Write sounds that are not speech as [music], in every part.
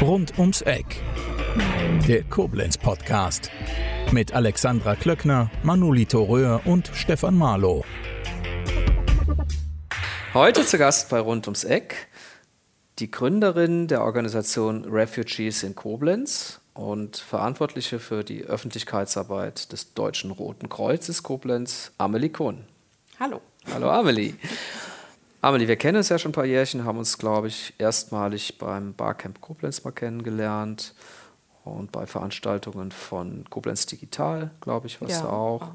Rund ums Eck. Der Koblenz Podcast. Mit Alexandra Klöckner, Manolito Röhr und Stefan Marlow. Heute zu Gast bei Rund ums Eck die Gründerin der Organisation Refugees in Koblenz und Verantwortliche für die Öffentlichkeitsarbeit des Deutschen Roten Kreuzes Koblenz, Amelie Kohn. Hallo. Hallo Amelie. Amelie, wir kennen uns ja schon ein paar Jährchen, haben uns, glaube ich, erstmalig beim Barcamp Koblenz mal kennengelernt und bei Veranstaltungen von Koblenz Digital, glaube ich, warst ja, du auch.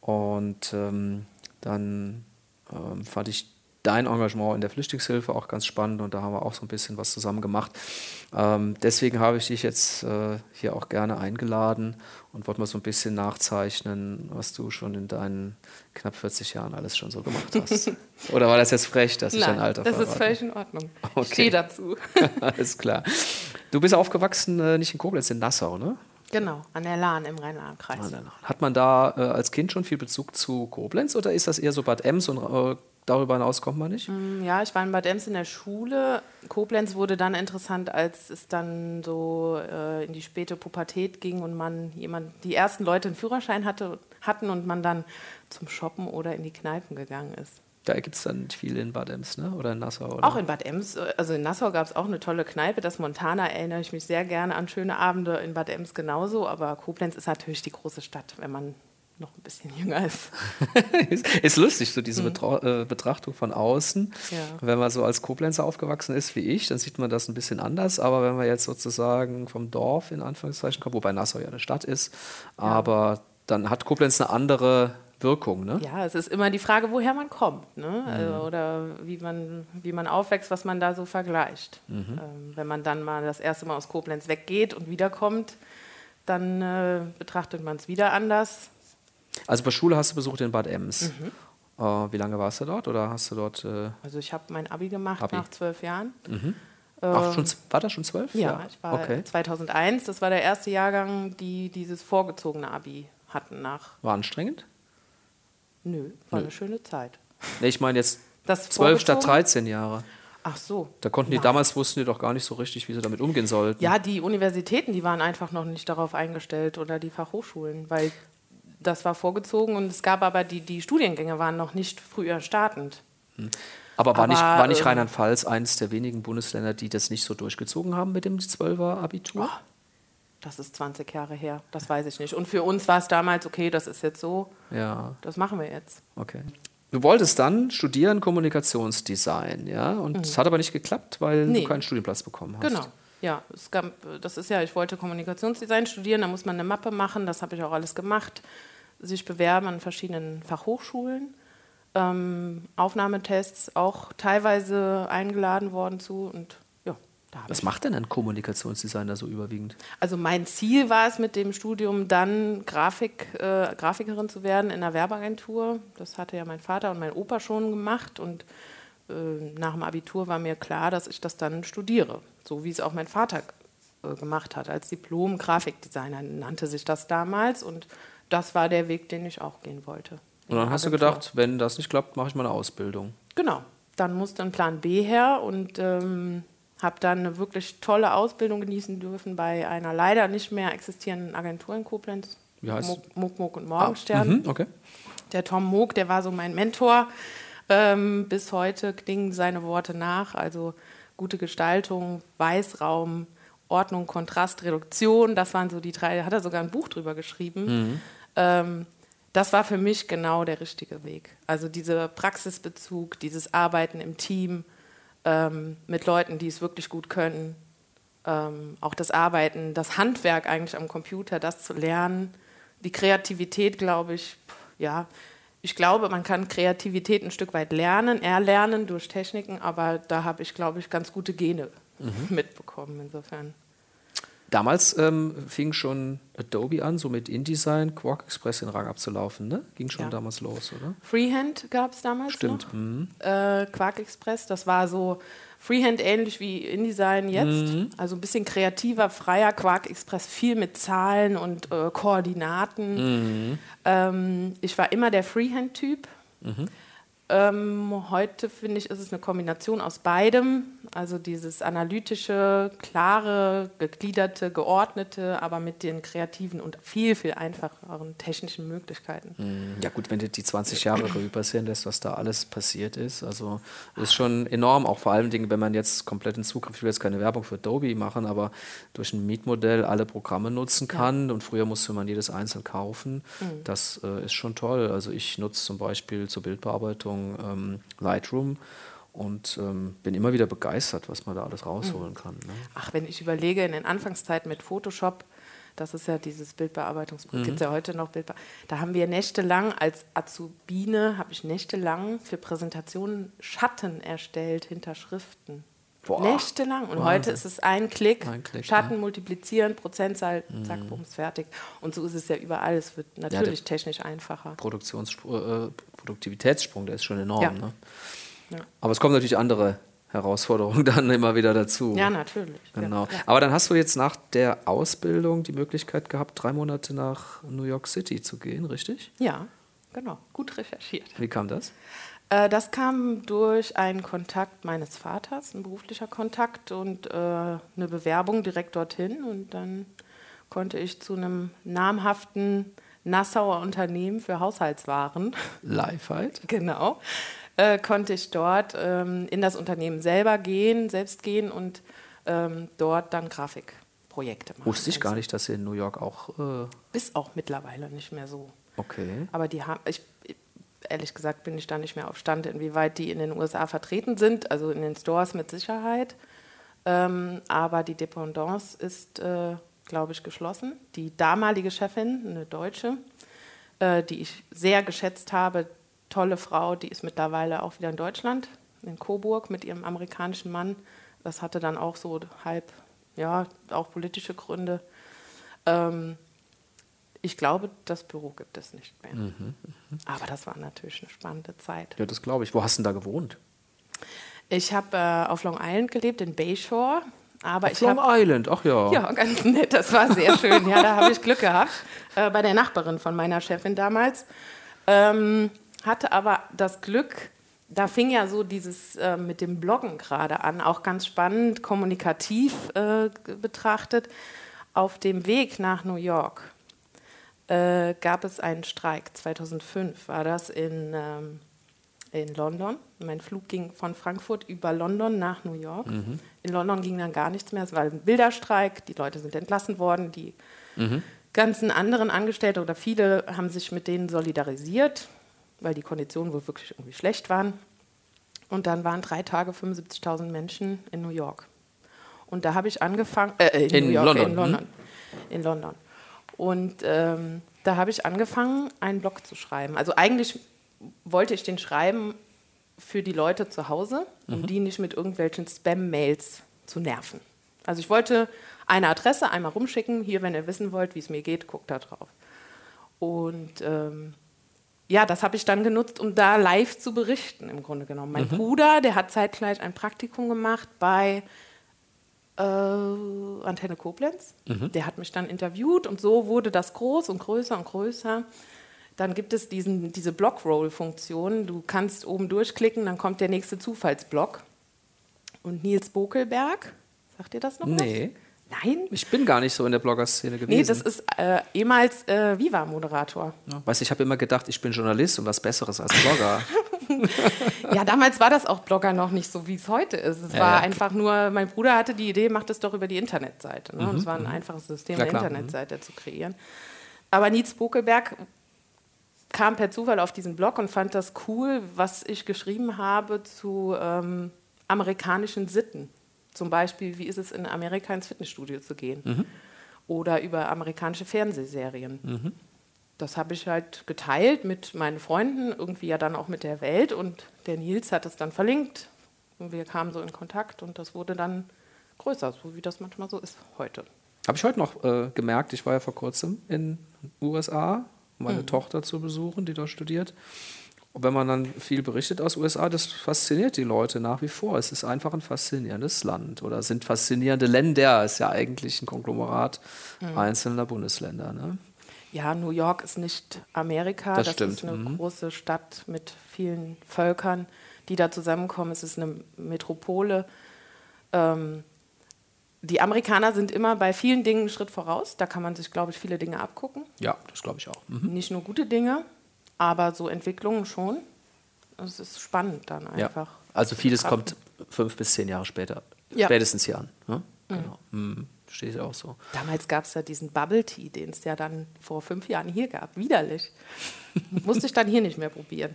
Und ähm, dann ähm, fand ich dein Engagement in der Flüchtlingshilfe auch ganz spannend und da haben wir auch so ein bisschen was zusammen gemacht. Ähm, deswegen habe ich dich jetzt äh, hier auch gerne eingeladen und wollte mal so ein bisschen nachzeichnen, was du schon in deinen knapp 40 Jahren alles schon so gemacht hast. [laughs] Oder war das jetzt frech, dass Nein, ich dein Alter das verrate? ist völlig in Ordnung. Okay. Ich stehe dazu. [laughs] alles klar. Du bist aufgewachsen äh, nicht in Koblenz, in Nassau, ne? Genau, an der Lahn im Rhein-Lahn-Kreis. Hat man da äh, als Kind schon viel Bezug zu Koblenz oder ist das eher so Bad Ems und äh, darüber hinaus kommt man nicht? Mm, ja, ich war in Bad Ems in der Schule. Koblenz wurde dann interessant, als es dann so äh, in die späte Pubertät ging und man jemand, die ersten Leute einen Führerschein hatte, hatten und man dann zum Shoppen oder in die Kneipen gegangen ist. Da gibt es dann viel in Bad Ems, ne? oder in Nassau? Oder? Auch in Bad Ems. Äh, also in Nassau gab es auch eine tolle Kneipe. Das Montana erinnere ich mich sehr gerne an schöne Abende. In Bad Ems genauso. Aber Koblenz ist natürlich die große Stadt, wenn man noch ein bisschen jünger ist. [laughs] ist lustig, so diese mhm. Betra Betrachtung von außen. Ja. Wenn man so als Koblenzer aufgewachsen ist wie ich, dann sieht man das ein bisschen anders. Aber wenn man jetzt sozusagen vom Dorf in Anführungszeichen kommt, wobei Nassau ja eine Stadt ist, ja. aber dann hat Koblenz eine andere Wirkung. Ne? Ja, es ist immer die Frage, woher man kommt ne? Mhm. Also, oder wie man, wie man aufwächst, was man da so vergleicht. Mhm. Ähm, wenn man dann mal das erste Mal aus Koblenz weggeht und wiederkommt, dann äh, betrachtet man es wieder anders also bei Schule hast du besucht in Bad Ems. Mhm. Uh, wie lange warst du dort? Oder hast du dort? Äh also ich habe mein Abi gemacht Abi. nach zwölf Jahren. Mhm. Ach, schon, war das schon zwölf? Ja, ja, ich war okay. 2001. Das war der erste Jahrgang, die dieses vorgezogene Abi hatten nach. War anstrengend? Nö, war Nö. eine schöne Zeit. Nee, ich meine jetzt zwölf statt 13 Jahre. Ach so. Da konnten die Nein. damals wussten die doch gar nicht so richtig, wie sie damit umgehen sollten. Ja, die Universitäten, die waren einfach noch nicht darauf eingestellt oder die Fachhochschulen, weil das war vorgezogen und es gab aber die, die Studiengänge waren noch nicht früher startend. Hm. Aber war aber, nicht, war nicht ähm, Rheinland-Pfalz eines der wenigen Bundesländer, die das nicht so durchgezogen haben mit dem 12er Abitur? Oh, das ist 20 Jahre her, das weiß ich nicht. Und für uns war es damals, okay, das ist jetzt so, ja. das machen wir jetzt. Okay. Du wolltest dann studieren Kommunikationsdesign, ja, und es mhm. hat aber nicht geklappt, weil nee. du keinen Studienplatz bekommen hast. Genau. Ja, es gab, das ist ja, ich wollte Kommunikationsdesign studieren, da muss man eine Mappe machen, das habe ich auch alles gemacht sich bewerben an verschiedenen Fachhochschulen. Ähm, Aufnahmetests auch teilweise eingeladen worden zu und ja. Was macht denn ein Kommunikationsdesigner so überwiegend? Also mein Ziel war es mit dem Studium dann Grafik, äh, Grafikerin zu werden in einer Werbeagentur. Das hatte ja mein Vater und mein Opa schon gemacht und äh, nach dem Abitur war mir klar, dass ich das dann studiere, so wie es auch mein Vater äh, gemacht hat als Diplom-Grafikdesigner nannte sich das damals und das war der Weg, den ich auch gehen wollte. Und dann hast du gedacht, wenn das nicht klappt, mache ich mal eine Ausbildung. Genau. Dann musste ein Plan B her und ähm, habe dann eine wirklich tolle Ausbildung genießen dürfen bei einer leider nicht mehr existierenden Agentur in Koblenz. Wie heißt Muck, Muck, Muck und Morgenstern. Ah, mhm, okay. Der Tom Moog, der war so mein Mentor. Ähm, bis heute klingen seine Worte nach. Also gute Gestaltung, Weißraum, Ordnung, Kontrast, Reduktion. Das waren so die drei. Da hat er sogar ein Buch drüber geschrieben. Mhm. Ähm, das war für mich genau der richtige Weg. Also dieser Praxisbezug, dieses Arbeiten im Team ähm, mit Leuten, die es wirklich gut können, ähm, auch das Arbeiten, das Handwerk eigentlich am Computer, das zu lernen, die Kreativität, glaube ich, ja, ich glaube, man kann Kreativität ein Stück weit lernen, erlernen durch Techniken, aber da habe ich, glaube ich, ganz gute Gene mhm. [laughs] mitbekommen insofern. Damals ähm, fing schon Adobe an, so mit InDesign, Quark Express den Rang abzulaufen, ne? Ging schon ja. damals los, oder? Freehand gab es damals Stimmt. noch. Mhm. Äh, Quark Express, das war so Freehand ähnlich wie InDesign jetzt. Mhm. Also ein bisschen kreativer, freier Quark Express, viel mit Zahlen und äh, Koordinaten. Mhm. Ähm, ich war immer der Freehand-Typ. Mhm. Ähm, heute finde ich, ist es eine Kombination aus beidem. Also dieses analytische, klare, gegliederte, geordnete, aber mit den kreativen und viel, viel einfacheren technischen Möglichkeiten. Hm, ja gut, wenn du die 20 Jahre [clears throat] Revue passieren lässt, was da alles passiert ist, also ist schon enorm, auch vor allem Dingen, wenn man jetzt komplett in Zukunft, ich will jetzt keine Werbung für Adobe machen, aber durch ein Mietmodell alle Programme nutzen kann ja. und früher musste man jedes einzeln kaufen, mhm. das äh, ist schon toll. Also ich nutze zum Beispiel zur Bildbearbeitung Ähm, Lightroom und ähm, bin immer wieder begeistert, was man da alles rausholen mhm. kann. Ne? Ach, wenn ich überlege, in den Anfangszeiten mit Photoshop, das ist ja dieses Bildbearbeitungsprogramm, mhm. gibt es ja heute noch Bildbearbeitung. Da haben wir nächtelang als Azubine, habe ich nächtelang für Präsentationen Schatten erstellt hinter Schriften. Boah. Nächtelang. Und Wahnsinn. heute ist es ein Klick, ein Klick Schatten ja. multiplizieren, Prozentzahl, mhm. zack, bums, fertig. Und so ist es ja überall. Es wird natürlich ja, technisch einfacher. Produktionssprung, äh, Produktivitätssprung, der ist schon enorm. Ja. Ne? Aber es kommen natürlich andere Herausforderungen [laughs] dann immer wieder dazu. Ja, natürlich. Genau. Aber dann hast du jetzt nach der Ausbildung die Möglichkeit gehabt, drei Monate nach New York City zu gehen, richtig? Ja, genau. Gut recherchiert. Wie kam das? Äh, das kam durch einen Kontakt meines Vaters, ein beruflicher Kontakt und äh, eine Bewerbung direkt dorthin. Und dann konnte ich zu einem namhaften Nassauer Unternehmen für Haushaltswaren. [laughs] Lifehide? genau. Äh, konnte ich dort ähm, in das Unternehmen selber gehen, selbst gehen und ähm, dort dann Grafikprojekte machen. Wusste ich gar nicht, dass sie in New York auch. Äh Ist auch mittlerweile nicht mehr so. Okay. Aber die haben, ich, ehrlich gesagt bin ich da nicht mehr auf Stand, inwieweit die in den USA vertreten sind, also in den Stores mit Sicherheit. Ähm, aber die Dependance ist, äh, glaube ich, geschlossen. Die damalige Chefin, eine Deutsche, äh, die ich sehr geschätzt habe, tolle Frau, die ist mittlerweile auch wieder in Deutschland, in Coburg mit ihrem amerikanischen Mann. Das hatte dann auch so halb, ja, auch politische Gründe. Ähm, ich glaube, das Büro gibt es nicht mehr. Mhm, mh. Aber das war natürlich eine spannende Zeit. Ja, das glaube ich. Wo hast du denn da gewohnt? Ich habe äh, auf Long Island gelebt, in Bayshore. Aber auf Long hab, Island, ach ja. Ja, ganz nett, das war sehr [laughs] schön. Ja, da habe ich Glück gehabt. Äh, bei der Nachbarin von meiner Chefin damals. Ähm, hatte aber das Glück, da fing ja so dieses äh, mit dem Bloggen gerade an, auch ganz spannend, kommunikativ äh, betrachtet. Auf dem Weg nach New York äh, gab es einen Streik. 2005 war das in, ähm, in London. Mein Flug ging von Frankfurt über London nach New York. Mhm. In London ging dann gar nichts mehr. Es war ein Bilderstreik. Die Leute sind entlassen worden. Die mhm. ganzen anderen Angestellten oder viele haben sich mit denen solidarisiert, weil die Konditionen wohl wirklich irgendwie schlecht waren. Und dann waren drei Tage 75.000 Menschen in New York. Und da habe ich angefangen, äh, in, in, New York, London. in London. In London. Und ähm, da habe ich angefangen, einen Blog zu schreiben. Also eigentlich wollte ich den schreiben für die Leute zu Hause, um mhm. die nicht mit irgendwelchen Spam-Mails zu nerven. Also ich wollte eine Adresse einmal rumschicken, hier, wenn ihr wissen wollt, wie es mir geht, guckt da drauf. Und ähm, ja, das habe ich dann genutzt, um da live zu berichten, im Grunde genommen. Mein mhm. Bruder, der hat zeitgleich ein Praktikum gemacht bei äh, Antenne Koblenz. Mhm. Der hat mich dann interviewt und so wurde das groß und größer und größer. Dann gibt es diesen, diese Blockroll-Funktion. Du kannst oben durchklicken, dann kommt der nächste Zufallsblock. Und Nils Bokelberg, sagt ihr das noch? Nee. Was? Nein? Ich bin gar nicht so in der Blogger-Szene gewesen. Nee, das ist äh, ehemals äh, Viva-Moderator. Ja, weißt ich habe immer gedacht, ich bin Journalist und was Besseres als Blogger. [laughs] ja, damals war das auch Blogger noch nicht so, wie es heute ist. Es ja, war ja. einfach nur, mein Bruder hatte die Idee, macht es doch über die Internetseite. Ne? Mhm, es war ein mhm. einfaches System, eine Internetseite mhm. zu kreieren. Aber Nietz Bokelberg kam per Zufall auf diesen Blog und fand das cool, was ich geschrieben habe zu ähm, amerikanischen Sitten. Zum Beispiel, wie ist es in Amerika ins Fitnessstudio zu gehen? Mhm. Oder über amerikanische Fernsehserien. Das habe ich halt geteilt mit meinen Freunden, irgendwie ja dann auch mit der Welt. Und der Nils hat es dann verlinkt. Und wir kamen so in Kontakt und das wurde dann größer, so wie das manchmal so ist heute. Habe ich heute noch äh, gemerkt, ich war ja vor kurzem in den USA, um meine mhm. Tochter zu besuchen, die dort studiert. Und wenn man dann viel berichtet aus USA, das fasziniert die Leute nach wie vor. Es ist einfach ein faszinierendes Land oder sind faszinierende Länder. Es ist ja eigentlich ein Konglomerat mhm. einzelner Bundesländer. Ne? Ja, New York ist nicht Amerika. Das Das, ist eine Mhm. große Stadt mit vielen Völkern, die da zusammenkommen. Es ist eine Metropole. Ähm, die Amerikaner sind immer bei vielen Dingen einen Schritt voraus. Da kann man sich, glaube ich, viele Dinge abgucken. Ja, das glaube ich auch. Mhm. Nicht nur gute Dinge, aber so Entwicklungen schon. Es ist spannend dann Ja. einfach. Also vieles kommt fünf bis zehn Jahre später, Ja. spätestens hier an. Ne? Genau. Steht ja auch so. Damals gab es ja diesen Bubble Tea, den es ja dann vor fünf Jahren hier gab. Widerlich. [laughs] Musste ich dann hier nicht mehr probieren.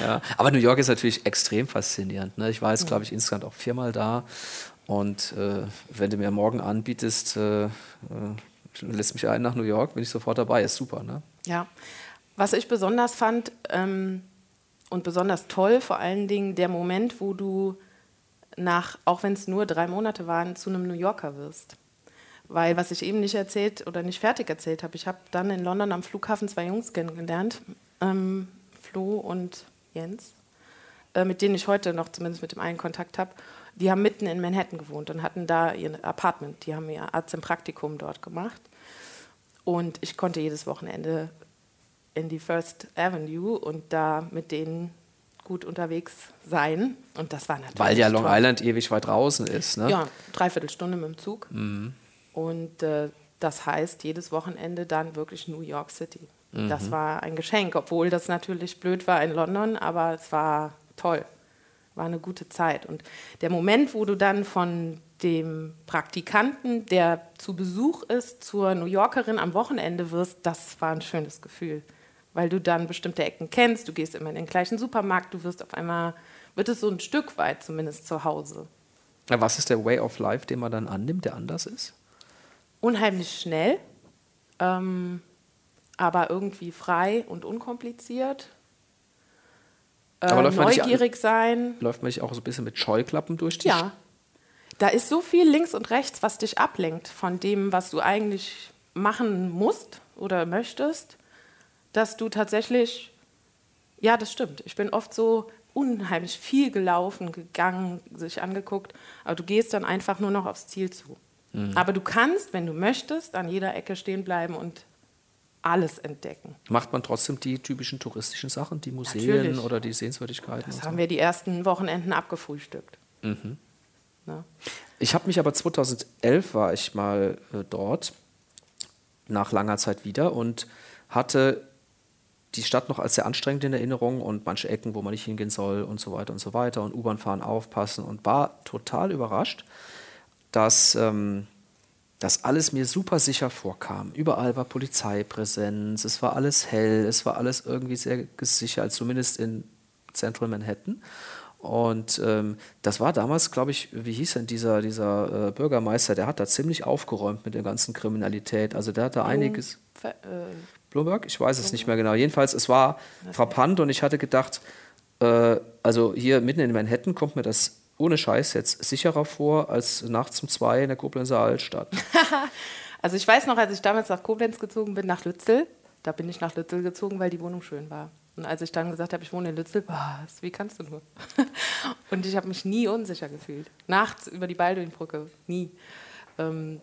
Ja. Aber New York ist natürlich extrem faszinierend. Ne? Ich war jetzt, glaube ich, insgesamt auch viermal da. Und äh, wenn du mir morgen anbietest, äh, äh, lässt mich ein nach New York, bin ich sofort dabei. Ist super. Ne? Ja. Was ich besonders fand ähm, und besonders toll, vor allen Dingen der Moment, wo du nach, auch wenn es nur drei Monate waren, zu einem New Yorker wirst. Weil, was ich eben nicht erzählt oder nicht fertig erzählt habe, ich habe dann in London am Flughafen zwei Jungs kennengelernt, ähm, Flo und Jens, äh, mit denen ich heute noch zumindest mit dem einen Kontakt habe. Die haben mitten in Manhattan gewohnt und hatten da ihr Apartment. Die haben ihr Arzt im Praktikum dort gemacht. Und ich konnte jedes Wochenende in die First Avenue und da mit denen gut unterwegs sein. Und das war natürlich. Weil ja Long toll. Island ewig weit draußen ist. Ne? Ja, dreiviertel Stunde mit dem Zug. Und äh, das heißt, jedes Wochenende dann wirklich New York City. Das war ein Geschenk, obwohl das natürlich blöd war in London, aber es war toll. War eine gute Zeit. Und der Moment, wo du dann von dem Praktikanten, der zu Besuch ist, zur New Yorkerin am Wochenende wirst, das war ein schönes Gefühl. Weil du dann bestimmte Ecken kennst, du gehst immer in den gleichen Supermarkt, du wirst auf einmal, wird es so ein Stück weit zumindest zu Hause. Ja, Was ist der Way of Life, den man dann annimmt, der anders ist? unheimlich schnell, ähm, aber irgendwie frei und unkompliziert. Äh, Aber läuft man nicht neugierig sein. Läuft man nicht auch so ein bisschen mit Scheuklappen durch die Ja. Da ist so viel links und rechts, was dich ablenkt von dem, was du eigentlich machen musst oder möchtest, dass du tatsächlich, ja, das stimmt. Ich bin oft so unheimlich viel gelaufen, gegangen, sich angeguckt, aber du gehst dann einfach nur noch aufs Ziel zu. Aber du kannst, wenn du möchtest, an jeder Ecke stehen bleiben und alles entdecken. Macht man trotzdem die typischen touristischen Sachen, die Museen Natürlich. oder die Sehenswürdigkeiten? Das haben so? wir die ersten Wochenenden abgefrühstückt. Mhm. Ne? Ich habe mich aber 2011 war ich mal äh, dort, nach langer Zeit wieder und hatte die Stadt noch als sehr anstrengend in Erinnerung und manche Ecken, wo man nicht hingehen soll und so weiter und so weiter und U-Bahn fahren aufpassen und war total überrascht, dass ähm, das alles mir super sicher vorkam. Überall war Polizeipräsenz, es war alles hell, es war alles irgendwie sehr gesichert, zumindest in Central Manhattan. Und ähm, das war damals, glaube ich, wie hieß denn dieser, dieser äh, Bürgermeister, der hat da ziemlich aufgeräumt mit der ganzen Kriminalität. Also der hat da einiges. Ver- äh, Bloomberg? Ich weiß es nicht mehr genau. Jedenfalls, es war frappant und ich hatte gedacht, äh, also hier mitten in Manhattan kommt mir das ohne Scheiß jetzt sicherer vor als nachts um zwei in der Koblenzer Altstadt. [laughs] Also ich weiß noch, als ich damals nach Koblenz gezogen bin, nach Lützel, da bin ich nach Lützel gezogen, weil die Wohnung schön war. Und als ich dann gesagt habe, ich wohne in Lützel, was, wie kannst du nur? [laughs] Und ich habe mich nie unsicher gefühlt. Nachts über die Baldwinbrücke, nie. Ähm,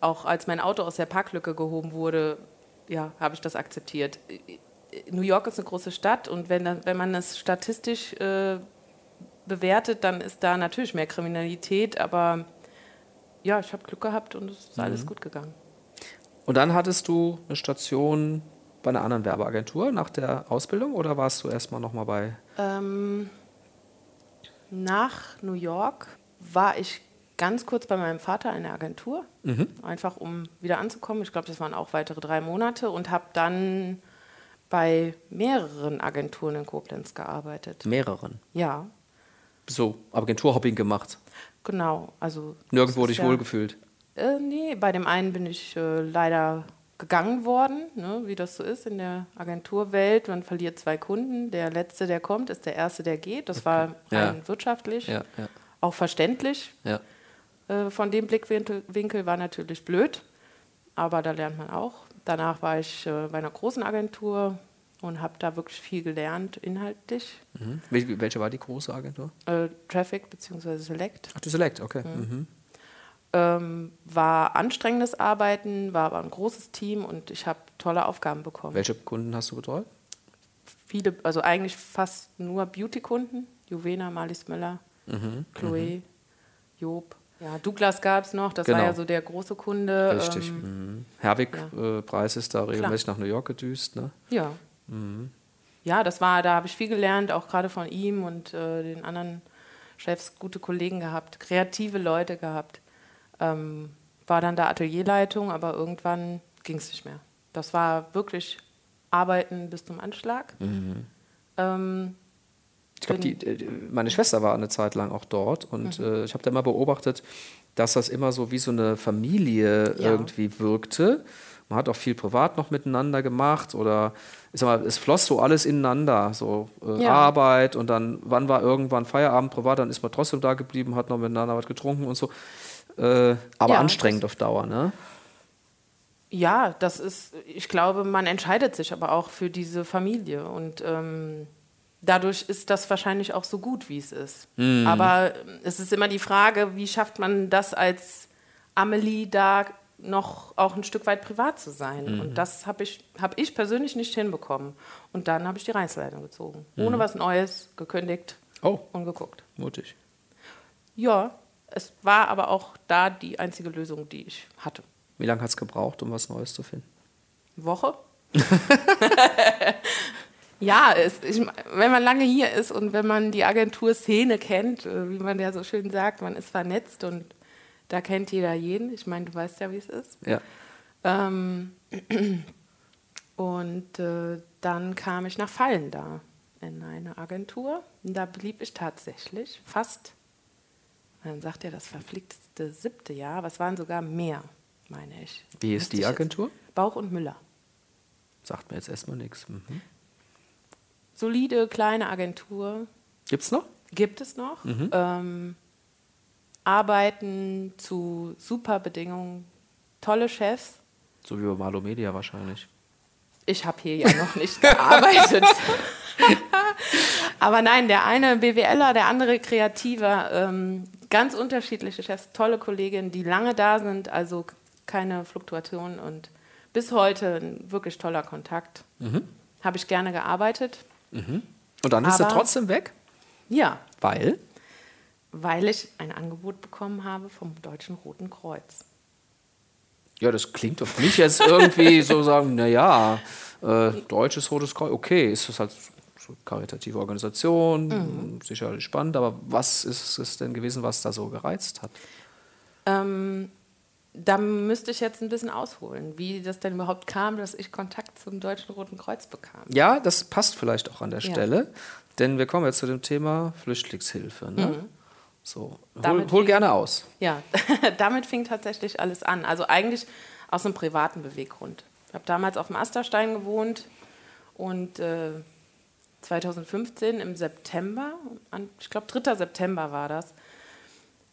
auch als mein Auto aus der Parklücke gehoben wurde, ja, habe ich das akzeptiert. New York ist eine große Stadt und wenn, wenn man es statistisch äh, bewertet, dann ist da natürlich mehr Kriminalität, aber ja, ich habe Glück gehabt und es ist alles gut gegangen. Und dann hattest du eine Station bei einer anderen Werbeagentur nach der Ausbildung oder warst du erstmal nochmal bei Ähm, nach New York war ich ganz kurz bei meinem Vater in der Agentur, einfach um wieder anzukommen. Ich glaube, das waren auch weitere drei Monate und habe dann bei mehreren Agenturen in Koblenz gearbeitet. mehreren? Ja, So, Agenturhopping gemacht. genau. Also Nirgendwo dich ja- wohlgefühlt. Äh, nee, bei dem einen bin ich äh, leider gegangen worden, ne, wie das so ist in der Agenturwelt. Man verliert zwei Kunden. Der letzte, der kommt, ist der erste, der geht. Das war Ja. rein wirtschaftlich, Ja, ja, auch verständlich. Äh, von dem Blickwinkel Winkel war natürlich blöd, aber da lernt man auch. Danach war ich äh, bei einer großen Agentur und habe da wirklich viel gelernt, inhaltlich. Mhm. Wel- wel- Welche war die große Agentur? Äh, Traffic bzw. Select. Ach, die Select, okay. Mhm. Ähm, war anstrengendes Arbeiten, war aber ein großes Team und ich habe tolle Aufgaben bekommen. Welche Kunden hast du betreut? Viele, also eigentlich fast nur Beauty-Kunden. Juvena, Marlies Müller, Mhm, Chloe, Job. Ja, Douglas gab es noch, das Genau. war ja so der große Kunde. Richtig. Ähm, Mhm. Herwig-Preis ist da regelmäßig nach New York gedüst. Ne? Ja. Mhm. Ja, das war, da habe ich viel gelernt, auch gerade von ihm und äh, den anderen Chefs, gute Kollegen gehabt, kreative Leute gehabt. Ähm, war dann da Atelierleitung, aber irgendwann ging es nicht mehr. Das war wirklich Arbeiten bis zum Anschlag. Mhm. Ähm, Ich glaube, äh, meine Schwester war eine Zeit lang auch dort und äh, ich habe da immer beobachtet, dass das immer so wie so eine Familie Ja. irgendwie wirkte. Man hat auch viel privat noch miteinander gemacht oder ich sag mal, es floss so alles ineinander, so äh, Ja. Arbeit und dann, wann war irgendwann Feierabend privat, dann ist man trotzdem da geblieben, hat noch miteinander was getrunken und so. Äh, aber Ja, anstrengend auf Dauer, ne? Ja, das ist, ich glaube, man entscheidet sich aber auch für diese Familie und ähm, dadurch ist das wahrscheinlich auch so gut, wie es ist. Aber ähm, es ist immer die Frage, wie schafft man das als Amelie da noch auch ein Stück weit privat zu sein? Und das habe ich, hab ich persönlich nicht hinbekommen. Und dann habe ich die Reißleitung gezogen. Ohne was Neues, gekündigt Oh, und geguckt. mutig. Ja, es war aber auch da die einzige Lösung, die ich hatte. Wie lange hat es gebraucht, um was Neues zu finden? Woche? [laughs] ja, es, ich, wenn man lange hier ist und wenn man die Agenturszene kennt, äh, wie man ja so schön sagt, man ist vernetzt und da kennt jeder jeden. Ich meine, du weißt ja, wie es ist. Ja. Ähm, und äh, dann kam ich nach Fallen da in eine Agentur. Und da blieb ich tatsächlich fast, man sagt ja das verflixte siebte Jahr, aber es waren sogar mehr, meine ich. Wie ist die Agentur? Bauch und Müller. Sagt mir jetzt erstmal nichts. Mhm. Solide kleine Agentur Gibt's noch? gibt es noch. Mhm. Ähm, arbeiten zu super Bedingungen, tolle Chefs. So wie bei Malo Media wahrscheinlich. Ich habe hier ja noch nicht gearbeitet. [laughs] Aber nein, der eine BWLer, der andere Kreativer, ähm, ganz unterschiedliche Chefs, tolle Kolleginnen, die lange da sind, also keine Fluktuation und bis heute ein wirklich toller Kontakt. Mhm. Habe ich gerne gearbeitet. Und dann ist er Aber- trotzdem weg, Ja, weil weil ich ein Angebot bekommen habe vom Deutschen Roten Kreuz. ja, das klingt auf mich jetzt irgendwie [laughs] so sagen, naja, äh, deutsches Rotes Kreuz, okay, ist das halt so eine karitative Organisation, Mhm. sicherlich spannend, aber was ist es denn gewesen, was da so gereizt hat? Ähm, da müsste ich jetzt ein bisschen ausholen, wie das denn überhaupt kam, dass ich Kontakt zum Deutschen Roten Kreuz bekam. Ja, das passt vielleicht auch an der Ja. Stelle, denn wir kommen jetzt zu dem Thema Flüchtlingshilfe. Ne? So, hol, Mhm. Hol fing- gerne aus. Ja, [laughs] damit fing tatsächlich alles an. Also eigentlich aus einem privaten Beweggrund. Ich habe damals auf dem Asterstein gewohnt und äh, 2015 im September, ich glaube 3. September war das,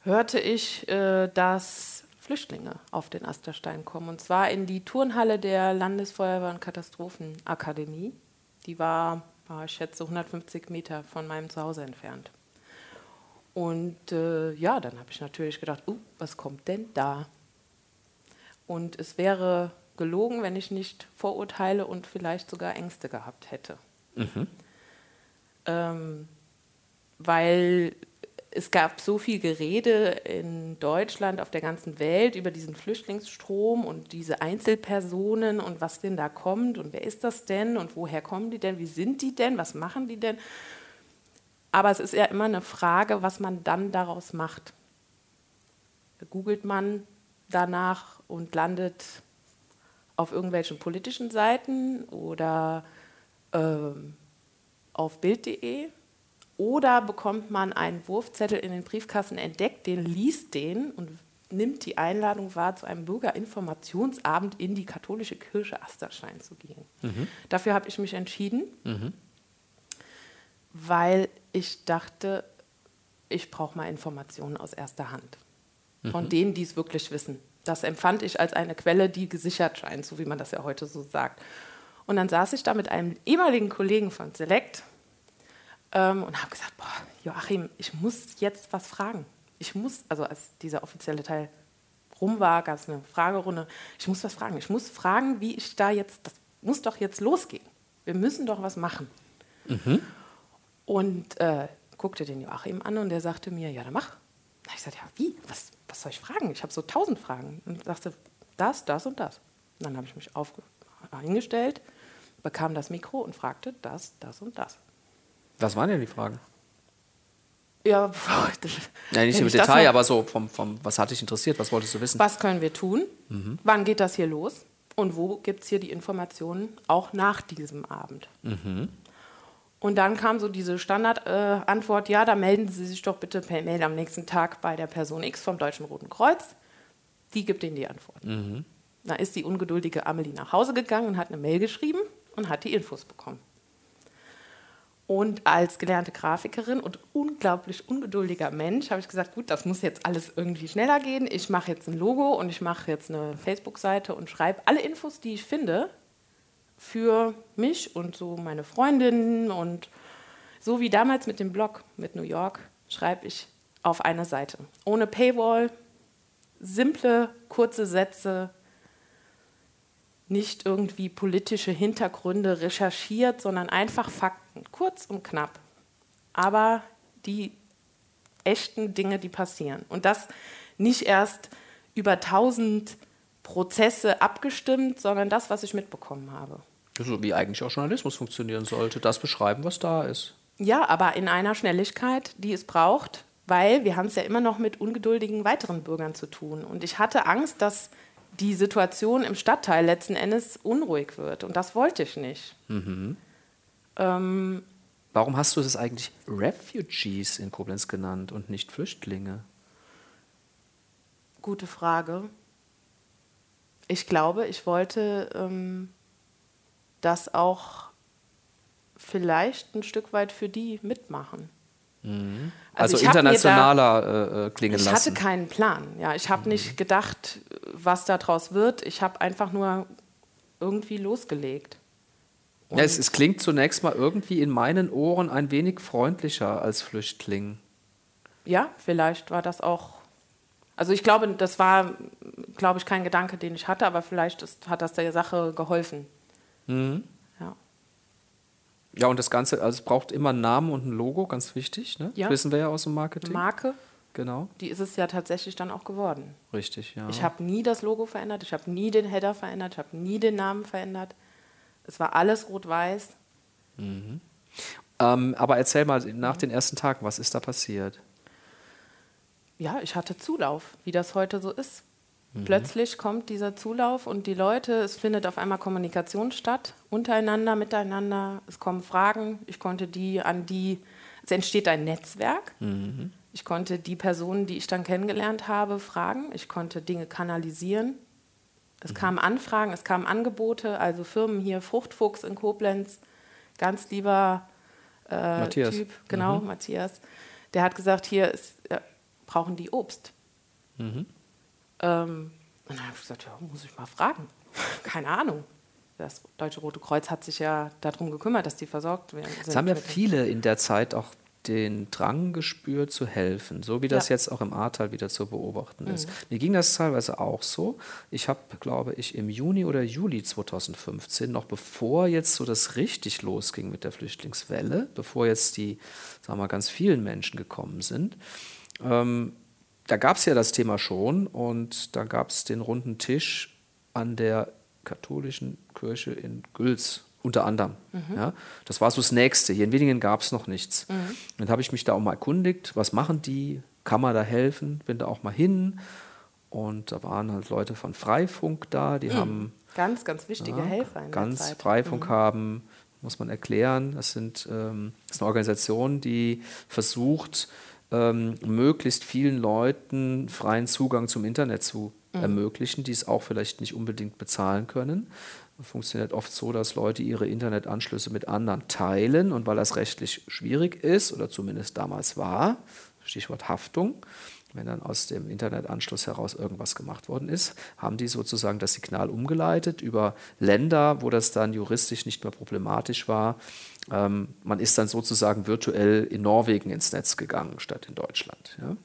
hörte ich, äh, dass Flüchtlinge auf den Asterstein kommen. Und zwar in die Turnhalle der Landesfeuerwehr- und Katastrophenakademie. Die war, war, ich schätze, 150 Meter von meinem Zuhause entfernt. Und äh, ja, dann habe ich natürlich gedacht, uh, was kommt denn da? Und es wäre gelogen, wenn ich nicht Vorurteile und vielleicht sogar Ängste gehabt hätte. Ähm, weil es gab so viel Gerede in Deutschland, auf der ganzen Welt über diesen Flüchtlingsstrom und diese Einzelpersonen und was denn da kommt und wer ist das denn und woher kommen die denn, wie sind die denn, was machen die denn? Aber es ist ja immer eine Frage, was man dann daraus macht. Googelt man danach und landet auf irgendwelchen politischen Seiten oder ähm, auf Bild.de oder bekommt man einen Wurfzettel in den Briefkasten entdeckt, den liest den und nimmt die Einladung wahr, zu einem Bürgerinformationsabend in die katholische Kirche Asterstein zu gehen. Dafür habe ich mich entschieden, weil ich dachte, ich brauche mal Informationen aus erster Hand. Von denen, die es wirklich wissen. Das empfand ich als eine Quelle, die gesichert scheint, so wie man das ja heute so sagt. Und dann saß ich da mit einem ehemaligen Kollegen von Select ähm, und habe gesagt, boah, Joachim, ich muss jetzt was fragen. Ich muss, also als dieser offizielle Teil, rum war, gab es eine Fragerunde. Ich muss was fragen. Ich muss fragen, wie ich da jetzt, das muss doch jetzt losgehen. Wir müssen doch was machen. Mhm. Und äh, guckte den Joachim an und der sagte mir, ja, dann mach. Da ich sagte, ja, wie? Was, was soll ich fragen? Ich habe so tausend Fragen. Und sagte, das, das und das. Und dann habe ich mich auf, hingestellt, bekam das Mikro und fragte das, das und das. Was waren denn die Fragen? Ja, [laughs] ja nicht im Detail, aber so vom, vom, was hat dich interessiert, was wolltest du wissen? Was können wir tun? Mhm. Wann geht das hier los? Und wo gibt es hier die Informationen auch nach diesem Abend? Mhm. Und dann kam so diese Standardantwort, äh, ja, da melden Sie sich doch bitte per Mail am nächsten Tag bei der Person X vom Deutschen Roten Kreuz. Die gibt Ihnen die Antwort. Mhm. Da ist die ungeduldige Amelie nach Hause gegangen und hat eine Mail geschrieben und hat die Infos bekommen. Und als gelernte Grafikerin und unglaublich ungeduldiger Mensch habe ich gesagt, gut, das muss jetzt alles irgendwie schneller gehen. Ich mache jetzt ein Logo und ich mache jetzt eine Facebook-Seite und schreibe alle Infos, die ich finde, für mich und so meine Freundinnen und so wie damals mit dem Blog mit New York schreibe ich auf eine Seite. Ohne Paywall, simple, kurze Sätze, nicht irgendwie politische Hintergründe recherchiert, sondern einfach Fakten, kurz und knapp. Aber die echten Dinge, die passieren. Und das nicht erst über tausend Prozesse abgestimmt, sondern das, was ich mitbekommen habe. So wie eigentlich auch Journalismus funktionieren sollte. Das beschreiben, was da ist. Ja, aber in einer Schnelligkeit, die es braucht, weil wir haben es ja immer noch mit ungeduldigen weiteren Bürgern zu tun. Und ich hatte Angst, dass die Situation im Stadtteil letzten Endes unruhig wird. Und das wollte ich nicht. Mhm. Ähm, Warum hast du das eigentlich Refugees in Koblenz genannt und nicht Flüchtlinge? Gute Frage. Ich glaube, ich wollte ähm, das auch vielleicht ein Stück weit für die mitmachen. Mhm. Also, also internationaler da, äh, äh, klingen ich lassen. Ich hatte keinen Plan. Ja, ich habe mhm. nicht gedacht, was daraus wird. Ich habe einfach nur irgendwie losgelegt. ja, es, es, klingt zunächst mal irgendwie in meinen Ohren ein wenig freundlicher als Flüchtling. Ja, vielleicht war das auch. Also ich glaube, das war, glaube ich, kein Gedanke, den ich hatte, aber vielleicht ist, hat das der Sache geholfen. Mhm. Ja, und das Ganze, also es braucht immer einen Namen und ein Logo, ganz wichtig. Ne? Ja. wissen wir ja aus dem Marketing. Marke. Genau. Die ist es ja tatsächlich dann auch geworden. Richtig, ja. Ich habe nie das Logo verändert, ich habe nie den Header verändert, ich habe nie den Namen verändert. Es war alles rot-weiß. Mhm. Ähm, aber erzähl mal nach den ersten Tagen, was ist da passiert? Ja, ich hatte Zulauf, wie das heute so ist. Mhm. Plötzlich kommt dieser Zulauf und die Leute, es findet auf einmal Kommunikation statt, untereinander, miteinander. Es kommen Fragen. Ich konnte die an die, es entsteht ein Netzwerk. Mhm. Ich konnte die Personen, die ich dann kennengelernt habe, fragen. Ich konnte Dinge kanalisieren. Es mhm. kamen Anfragen, es kamen Angebote, also Firmen hier, Fruchtfuchs in Koblenz, ganz lieber äh, Typ, genau, mhm. Matthias. Der hat gesagt, hier ist, äh, brauchen die Obst. Mhm. Ähm, und dann habe ich gesagt, ja, muss ich mal fragen. [laughs] Keine Ahnung. Das Deutsche Rote Kreuz hat sich ja darum gekümmert, dass die versorgt werden. Es haben ja viele in der Zeit auch den Drang gespürt zu helfen, so wie das ja. jetzt auch im Ahrtal wieder zu beobachten ist. Mhm. Mir ging das teilweise auch so. Ich habe, glaube ich, im Juni oder Juli 2015, noch bevor jetzt so das richtig losging mit der Flüchtlingswelle, bevor jetzt die, sagen wir mal, ganz vielen Menschen gekommen sind, ähm, da gab es ja das Thema schon und da gab es den runden Tisch an der katholischen Kirche in Gülz unter anderem. Mhm. Ja, das war so das Nächste. Hier in Wenigen gab es noch nichts. Mhm. Dann habe ich mich da auch mal erkundigt, was machen die, kann man da helfen, bin da auch mal hin. Und da waren halt Leute von Freifunk da, die mhm. haben. Ganz, ganz wichtige ja, Helfer. In ganz. Freifunk mhm. haben, muss man erklären. Das, sind, ähm, das ist eine Organisation, die versucht, ähm, möglichst vielen Leuten freien Zugang zum Internet zu mhm. ermöglichen, die es auch vielleicht nicht unbedingt bezahlen können. Funktioniert oft so, dass Leute ihre Internetanschlüsse mit anderen teilen und weil das rechtlich schwierig ist oder zumindest damals war, Stichwort Haftung, wenn dann aus dem Internetanschluss heraus irgendwas gemacht worden ist, haben die sozusagen das Signal umgeleitet über Länder, wo das dann juristisch nicht mehr problematisch war. Ähm, man ist dann sozusagen virtuell in Norwegen ins Netz gegangen statt in Deutschland. Ja?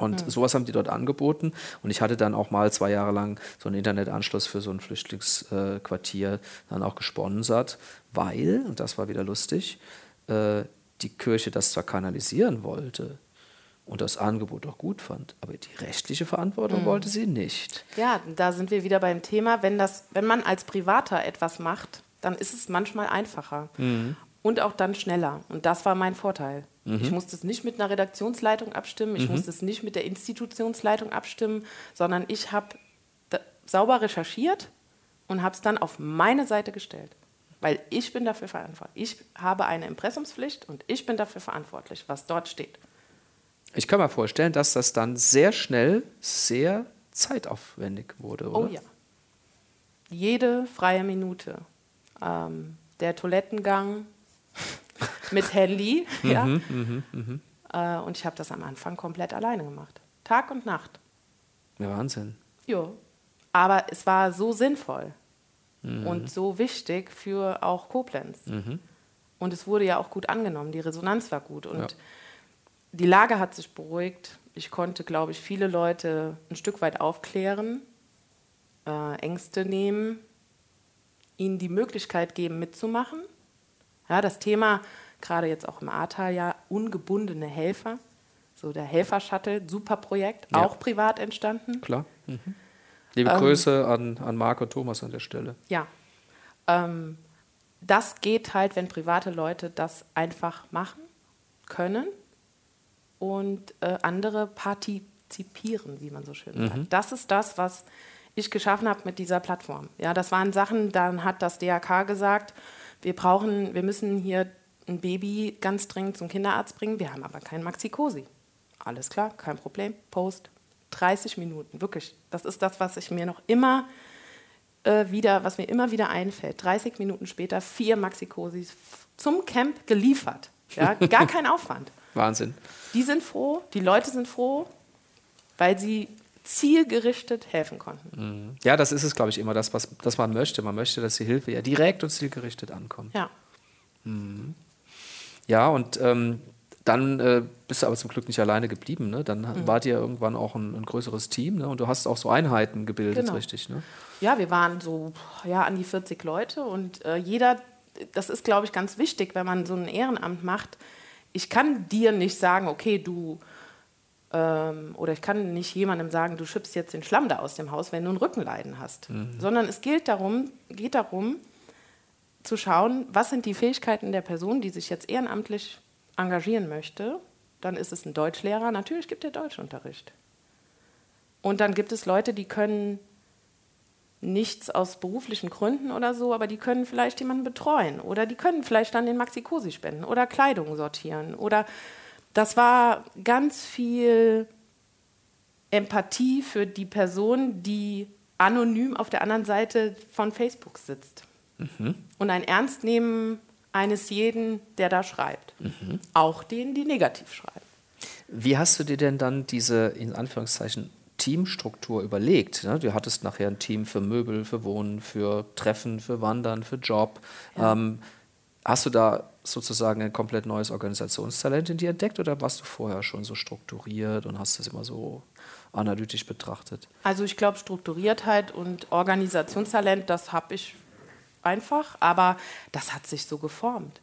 Und mhm. sowas haben die dort angeboten. Und ich hatte dann auch mal zwei Jahre lang so einen Internetanschluss für so ein Flüchtlingsquartier dann auch gesponsert, weil, und das war wieder lustig, äh, die Kirche das zwar kanalisieren wollte und das Angebot auch gut fand, aber die rechtliche Verantwortung mhm. wollte sie nicht. Ja, da sind wir wieder beim Thema, wenn, das, wenn man als Privater etwas macht, dann ist es manchmal einfacher. Mhm. Und auch dann schneller. Und das war mein Vorteil. Mhm. Ich musste es nicht mit einer Redaktionsleitung abstimmen, ich mhm. musste es nicht mit der Institutionsleitung abstimmen, sondern ich habe sauber recherchiert und habe es dann auf meine Seite gestellt. Weil ich bin dafür verantwortlich. Ich habe eine Impressumspflicht und ich bin dafür verantwortlich, was dort steht. Ich kann mir vorstellen, dass das dann sehr schnell sehr zeitaufwendig wurde, oder? Oh ja. Jede freie Minute. Ähm, der Toilettengang, mit Handy. [laughs] Mhm, ja. Mhm, mhm, äh, und ich habe das am Anfang komplett alleine gemacht. Tag und Nacht. Ja, Wahnsinn. Ja. Aber es war so sinnvoll mhm. und so wichtig für auch Koblenz. Mhm. Und es wurde ja auch gut angenommen. Die Resonanz war gut. Und ja. die Lage hat sich beruhigt. Ich konnte, glaube ich, viele Leute ein Stück weit aufklären, äh, Ängste nehmen, ihnen die Möglichkeit geben, mitzumachen. Ja, das Thema gerade jetzt auch im Ahrtal ja ungebundene Helfer. So der Helfer-Shuttle, super Projekt, ja. auch privat entstanden. Klar. Mhm. Liebe ähm, Grüße an, an Marc und Thomas an der Stelle. Ja. Ähm, das geht halt, wenn private Leute das einfach machen können und äh, andere partizipieren, wie man so schön sagt. Mhm. Das ist das, was ich geschaffen habe mit dieser Plattform. Ja, das waren Sachen, dann hat das DRK gesagt, wir brauchen, wir müssen hier ein Baby ganz dringend zum Kinderarzt bringen, wir haben aber kein Maxikosi. Alles klar, kein Problem. Post 30 Minuten, wirklich. Das ist das, was ich mir noch immer äh, wieder, was mir immer wieder einfällt. 30 Minuten später vier Maxikosis zum Camp geliefert. Ja, gar [laughs] kein Aufwand. Wahnsinn. Die sind froh, die Leute sind froh, weil sie zielgerichtet helfen konnten. Mhm. Ja, das ist es, glaube ich, immer das, was das man möchte. Man möchte, dass die Hilfe ja direkt und zielgerichtet ankommt. Ja. Mhm. Ja, und ähm, dann äh, bist du aber zum Glück nicht alleine geblieben. Ne? Dann mhm. wart ihr irgendwann auch ein, ein größeres Team ne? und du hast auch so Einheiten gebildet, genau. richtig? Ne? Ja, wir waren so ja, an die 40 Leute und äh, jeder, das ist, glaube ich, ganz wichtig, wenn man so ein Ehrenamt macht. Ich kann dir nicht sagen, okay, du ähm, oder ich kann nicht jemandem sagen, du schüppst jetzt den Schlamm da aus dem Haus, wenn du ein Rückenleiden hast. Mhm. Sondern es gilt darum, geht darum, zu schauen, was sind die Fähigkeiten der Person, die sich jetzt ehrenamtlich engagieren möchte. Dann ist es ein Deutschlehrer. Natürlich gibt er Deutschunterricht. Und dann gibt es Leute, die können nichts aus beruflichen Gründen oder so, aber die können vielleicht jemanden betreuen oder die können vielleicht dann den Maxi-Cosi spenden oder Kleidung sortieren oder das war ganz viel Empathie für die Person, die anonym auf der anderen Seite von Facebook sitzt. Mhm. Und ein Ernstnehmen eines jeden, der da schreibt. Mhm. Auch denen, die negativ schreiben. Wie hast du dir denn dann diese, in Anführungszeichen, Teamstruktur überlegt? Ne? Du hattest nachher ein Team für Möbel, für Wohnen, für Treffen, für Wandern, für Job. Ja. Ähm, hast du da sozusagen ein komplett neues Organisationstalent in dir entdeckt oder warst du vorher schon so strukturiert und hast das immer so analytisch betrachtet? Also ich glaube, Strukturiertheit und Organisationstalent, das habe ich einfach, aber das hat sich so geformt.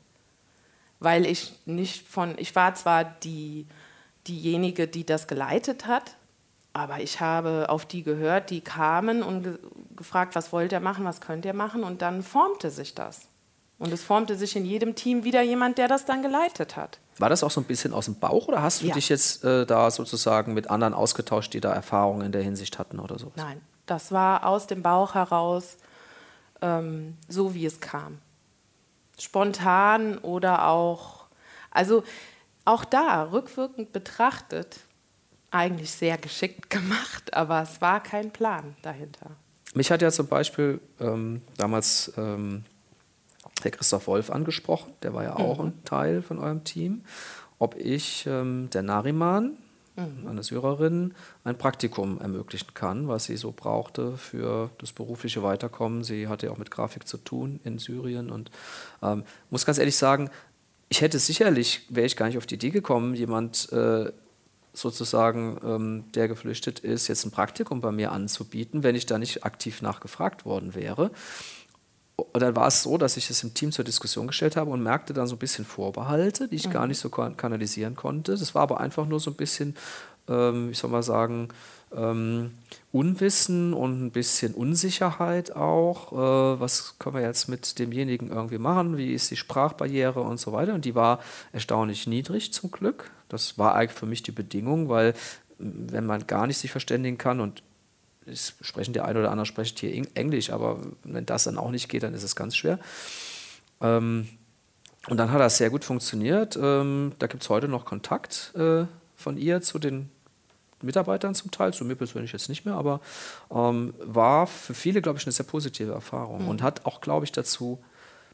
Weil ich nicht von, ich war zwar die, diejenige, die das geleitet hat, aber ich habe auf die gehört, die kamen und ge gefragt, was wollt ihr machen, was könnt ihr machen und dann formte sich das. Und es formte sich in jedem Team wieder jemand, der das dann geleitet hat. War das auch so ein bisschen aus dem Bauch oder hast du ja. dich jetzt äh, da sozusagen mit anderen ausgetauscht, die da Erfahrungen in der Hinsicht hatten oder so? Nein, das war aus dem Bauch heraus ähm, so wie es kam. Spontan oder auch, also auch da rückwirkend betrachtet, eigentlich sehr geschickt [laughs] gemacht, aber es war kein Plan dahinter. Mich hat ja zum Beispiel ähm, damals ähm, der Christoph Wolf angesprochen, der war ja auch mhm. ein Teil von eurem Team, ob ich ähm, der Nariman, mhm. eine Syrerin, ein Praktikum ermöglichen kann, was sie so brauchte für das berufliche Weiterkommen. Sie hatte ja auch mit Grafik zu tun in Syrien und ähm, muss ganz ehrlich sagen, ich hätte sicherlich, wäre ich gar nicht auf die Idee gekommen, jemand äh, sozusagen, ähm, der geflüchtet ist, jetzt ein Praktikum bei mir anzubieten, wenn ich da nicht aktiv nachgefragt worden wäre. Und dann war es so, dass ich es im Team zur Diskussion gestellt habe und merkte dann so ein bisschen Vorbehalte, die ich mhm. gar nicht so kanalisieren konnte. Das war aber einfach nur so ein bisschen, ähm, wie soll man sagen, ähm, Unwissen und ein bisschen Unsicherheit auch. Äh, was können wir jetzt mit demjenigen irgendwie machen? Wie ist die Sprachbarriere und so weiter? Und die war erstaunlich niedrig zum Glück. Das war eigentlich für mich die Bedingung, weil wenn man gar nicht sich verständigen kann und sprechen der eine oder andere spricht hier Englisch, aber wenn das dann auch nicht geht, dann ist es ganz schwer. Ähm, und dann hat das sehr gut funktioniert. Ähm, da gibt es heute noch Kontakt äh, von ihr zu den Mitarbeitern zum Teil, zu mir persönlich jetzt nicht mehr, aber ähm, war für viele, glaube ich, eine sehr positive Erfahrung mhm. und hat auch, glaube ich, dazu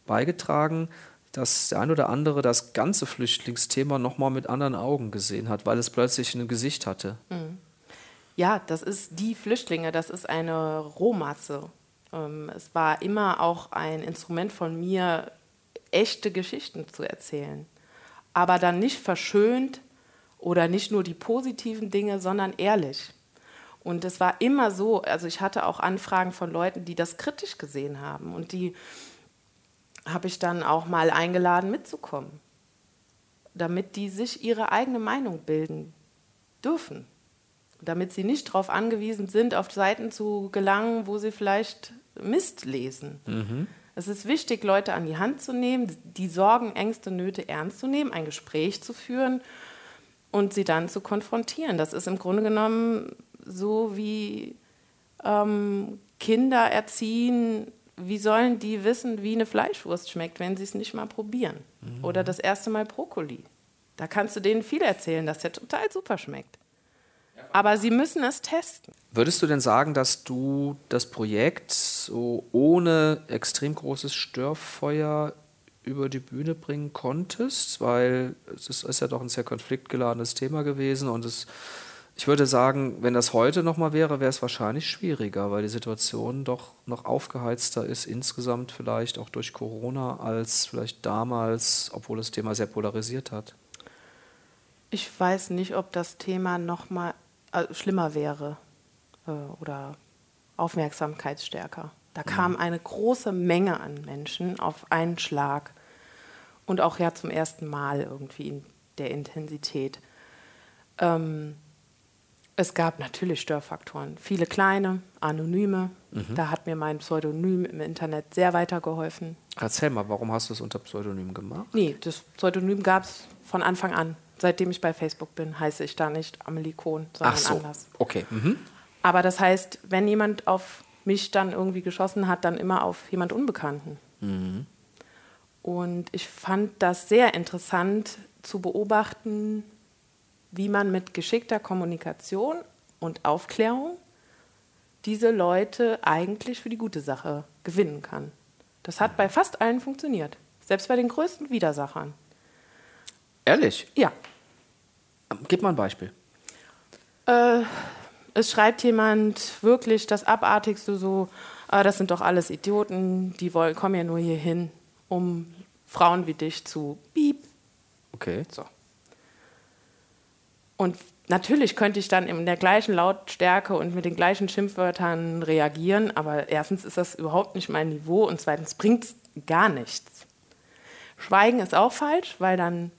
beigetragen, dass der ein oder andere das ganze Flüchtlingsthema nochmal mit anderen Augen gesehen hat, weil es plötzlich ein Gesicht hatte. Mhm. Ja, das ist die Flüchtlinge, das ist eine Rohmasse. Ähm, es war immer auch ein Instrument von mir, echte Geschichten zu erzählen. Aber dann nicht verschönt oder nicht nur die positiven Dinge, sondern ehrlich. Und es war immer so, also ich hatte auch Anfragen von Leuten, die das kritisch gesehen haben und die habe ich dann auch mal eingeladen mitzukommen, damit die sich ihre eigene Meinung bilden dürfen damit sie nicht darauf angewiesen sind, auf Seiten zu gelangen, wo sie vielleicht Mist lesen. Mhm. Es ist wichtig, Leute an die Hand zu nehmen, die Sorgen, Ängste, Nöte ernst zu nehmen, ein Gespräch zu führen und sie dann zu konfrontieren. Das ist im Grunde genommen so wie ähm, Kinder erziehen. Wie sollen die wissen, wie eine Fleischwurst schmeckt, wenn sie es nicht mal probieren? Mhm. Oder das erste Mal Brokkoli. Da kannst du denen viel erzählen, dass der total super schmeckt. Aber sie müssen es testen. Würdest du denn sagen, dass du das Projekt so ohne extrem großes Störfeuer über die Bühne bringen konntest? Weil es ist ja doch ein sehr konfliktgeladenes Thema gewesen und es, ich würde sagen, wenn das heute nochmal wäre, wäre es wahrscheinlich schwieriger, weil die Situation doch noch aufgeheizter ist, insgesamt vielleicht auch durch Corona, als vielleicht damals, obwohl das Thema sehr polarisiert hat. Ich weiß nicht, ob das Thema nochmal äh, schlimmer wäre äh, oder aufmerksamkeitsstärker. Da mhm. kam eine große Menge an Menschen auf einen Schlag und auch ja zum ersten Mal irgendwie in der Intensität. Ähm, es gab natürlich Störfaktoren, viele kleine, anonyme. Mhm. Da hat mir mein Pseudonym im Internet sehr weitergeholfen. Erzähl mal, warum hast du es unter Pseudonym gemacht? Nee, das Pseudonym gab es von Anfang an seitdem ich bei Facebook bin, heiße ich da nicht Amelie Kohn, sondern Ach so. anders. Okay. Mhm. Aber das heißt, wenn jemand auf mich dann irgendwie geschossen hat, dann immer auf jemand Unbekannten. Mhm. Und ich fand das sehr interessant zu beobachten, wie man mit geschickter Kommunikation und Aufklärung diese Leute eigentlich für die gute Sache gewinnen kann. Das hat bei fast allen funktioniert, selbst bei den größten Widersachern. Ehrlich? Ja. Gib mal ein Beispiel. Äh, es schreibt jemand wirklich das Abartigste so, ah, das sind doch alles Idioten, die wollen, kommen ja nur hier hin, um Frauen wie dich zu piep. Okay. So. Und natürlich könnte ich dann in der gleichen Lautstärke und mit den gleichen Schimpfwörtern reagieren, aber erstens ist das überhaupt nicht mein Niveau und zweitens bringt es gar nichts. Schweigen ist auch falsch, weil dann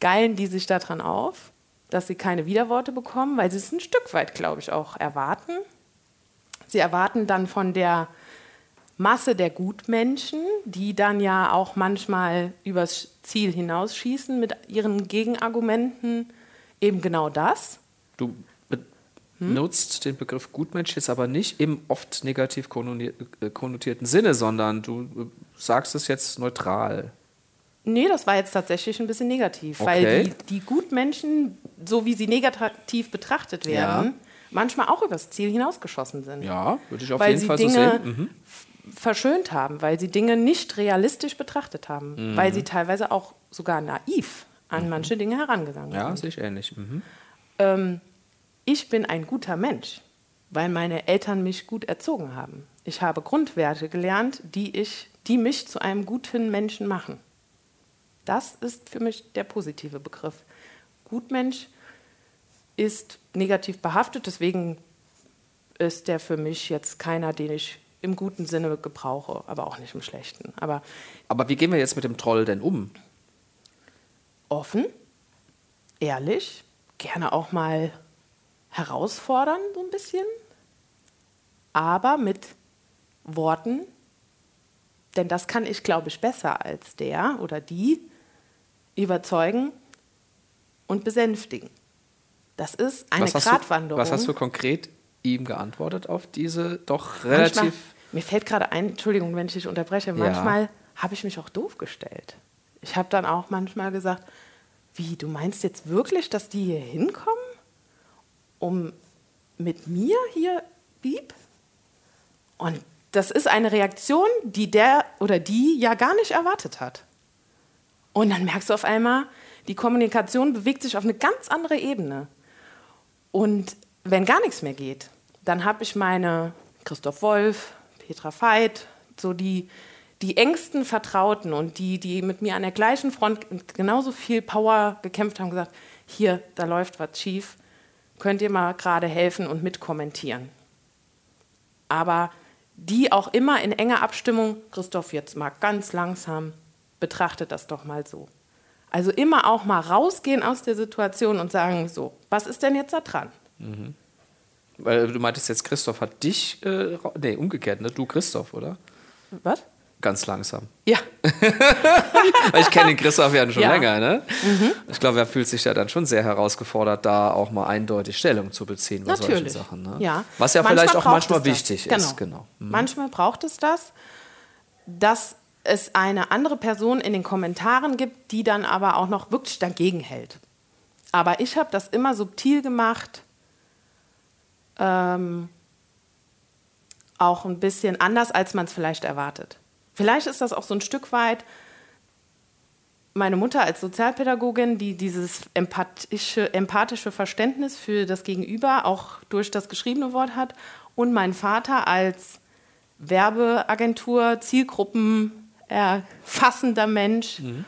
geilen die sich daran auf, dass sie keine Widerworte bekommen, weil sie es ein Stück weit, glaube ich, auch erwarten. Sie erwarten dann von der Masse der Gutmenschen, die dann ja auch manchmal übers Ziel hinausschießen mit ihren Gegenargumenten, eben genau das. Du benutzt hm? den Begriff Gutmensch jetzt aber nicht im oft negativ äh, konnotierten Sinne, sondern du äh, sagst es jetzt neutral. Nee, das war jetzt tatsächlich ein bisschen negativ, okay. weil die, die Gutmenschen, so wie sie negativ betrachtet werden, ja. manchmal auch übers Ziel hinausgeschossen sind. Ja, würde ich auf weil jeden Fall Dinge so sehen. Mhm. verschönt haben, weil sie Dinge nicht realistisch betrachtet haben, mhm. weil sie teilweise auch sogar naiv an mhm. manche Dinge herangegangen ja, sind. Ja, sehe ich ähnlich. Mhm. Ähm, ich bin ein guter Mensch, weil meine Eltern mich gut erzogen haben. Ich habe Grundwerte gelernt, die, ich, die mich zu einem guten Menschen machen. Das ist für mich der positive Begriff. Gutmensch ist negativ behaftet. Deswegen ist der für mich jetzt keiner, den ich im guten Sinne gebrauche, aber auch nicht im schlechten. Aber, aber wie gehen wir jetzt mit dem Troll denn um? Offen, ehrlich, gerne auch mal herausfordern, so ein bisschen, aber mit Worten, denn das kann ich, glaube ich, besser als der oder die überzeugen und besänftigen. Das ist eine was Gratwanderung. was hast du konkret ihm geantwortet auf diese doch relativ. Manchmal, mir fällt gerade ein, Entschuldigung, wenn ich dich unterbreche, manchmal ja. habe ich mich auch doof gestellt. Ich habe dann auch manchmal gesagt, wie, du meinst jetzt wirklich, dass die hier hinkommen, um mit mir hier Bieb? Und das ist eine Reaktion, die der oder die ja gar nicht erwartet hat. Und dann merkst du auf einmal, die Kommunikation bewegt sich auf eine ganz andere Ebene. Und wenn gar nichts mehr geht, dann habe ich meine Christoph Wolf, Petra Veit, so die, die engsten Vertrauten und die, die mit mir an der gleichen Front genauso viel Power gekämpft haben, gesagt, hier, da läuft was schief, könnt ihr mal gerade helfen und mitkommentieren. Aber die auch immer in enger Abstimmung, Christoph, jetzt mal ganz langsam, betrachtet das doch mal so. Also immer auch mal rausgehen aus der Situation und sagen, so, was ist denn jetzt da dran? Mhm. Weil du meintest jetzt, Christoph hat dich, äh, nee, umgekehrt, ne? Du Christoph, oder? Was? Ganz langsam. Ja. [laughs] ich kenne den Christoph ja schon ja. länger, ne? Mhm. Ich glaube, er fühlt sich ja dann schon sehr herausgefordert, da auch mal eindeutig Stellung zu beziehen bei Natürlich. solchen Sachen. Ne? Ja. Was ja manchmal vielleicht auch manchmal wichtig genau. ist. Genau. Mhm. Manchmal braucht es das, dass es eine andere Person in den Kommentaren gibt, die dann aber auch noch wirklich dagegen hält. Aber ich habe das immer subtil gemacht, ähm, auch ein bisschen anders, als man es vielleicht erwartet. Vielleicht ist das auch so ein Stück weit meine Mutter als Sozialpädagogin, die dieses empathische, empathische Verständnis für das Gegenüber auch durch das geschriebene Wort hat und mein Vater als Werbeagentur, Zielgruppen erfassender Mensch mhm.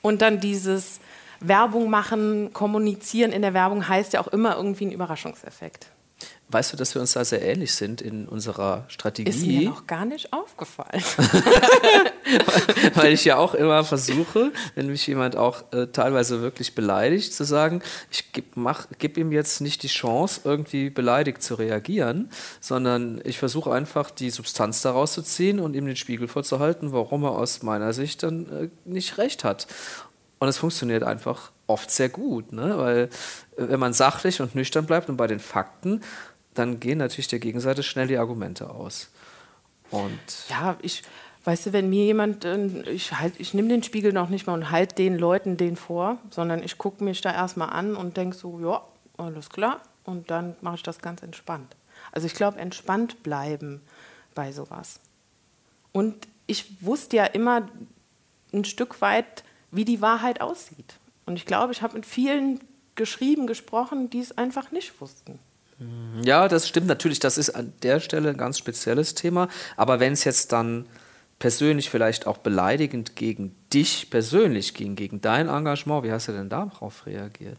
und dann dieses Werbung machen, kommunizieren in der Werbung heißt ja auch immer irgendwie ein Überraschungseffekt. Weißt du, dass wir uns da sehr ähnlich sind in unserer Strategie? Ist mir noch gar nicht aufgefallen. [laughs] Weil ich ja auch immer versuche, wenn mich jemand auch äh, teilweise wirklich beleidigt, zu sagen, ich gebe gib ihm jetzt nicht die Chance, irgendwie beleidigt zu reagieren, sondern ich versuche einfach die Substanz daraus zu ziehen und ihm den Spiegel vorzuhalten, warum er aus meiner Sicht dann äh, nicht recht hat. Und es funktioniert einfach oft sehr gut, ne? weil äh, wenn man sachlich und nüchtern bleibt und bei den Fakten, dann gehen natürlich der Gegenseite schnell die Argumente aus. Und ja, ich, weißt du, wenn mir jemand, äh, ich, halt, ich nehme den Spiegel noch nicht mal und halte den Leuten den vor, sondern ich gucke mich da erstmal an und denke so, ja, alles klar. Und dann mache ich das ganz entspannt. Also ich glaube, entspannt bleiben bei sowas. Und ich wusste ja immer ein Stück weit, wie die Wahrheit aussieht. Und ich glaube, ich habe mit vielen geschrieben, gesprochen, die es einfach nicht wussten. Ja, das stimmt natürlich. Das ist an der Stelle ein ganz spezielles Thema. Aber wenn es jetzt dann persönlich vielleicht auch beleidigend gegen dich persönlich ging, gegen dein Engagement, wie hast du denn darauf reagiert?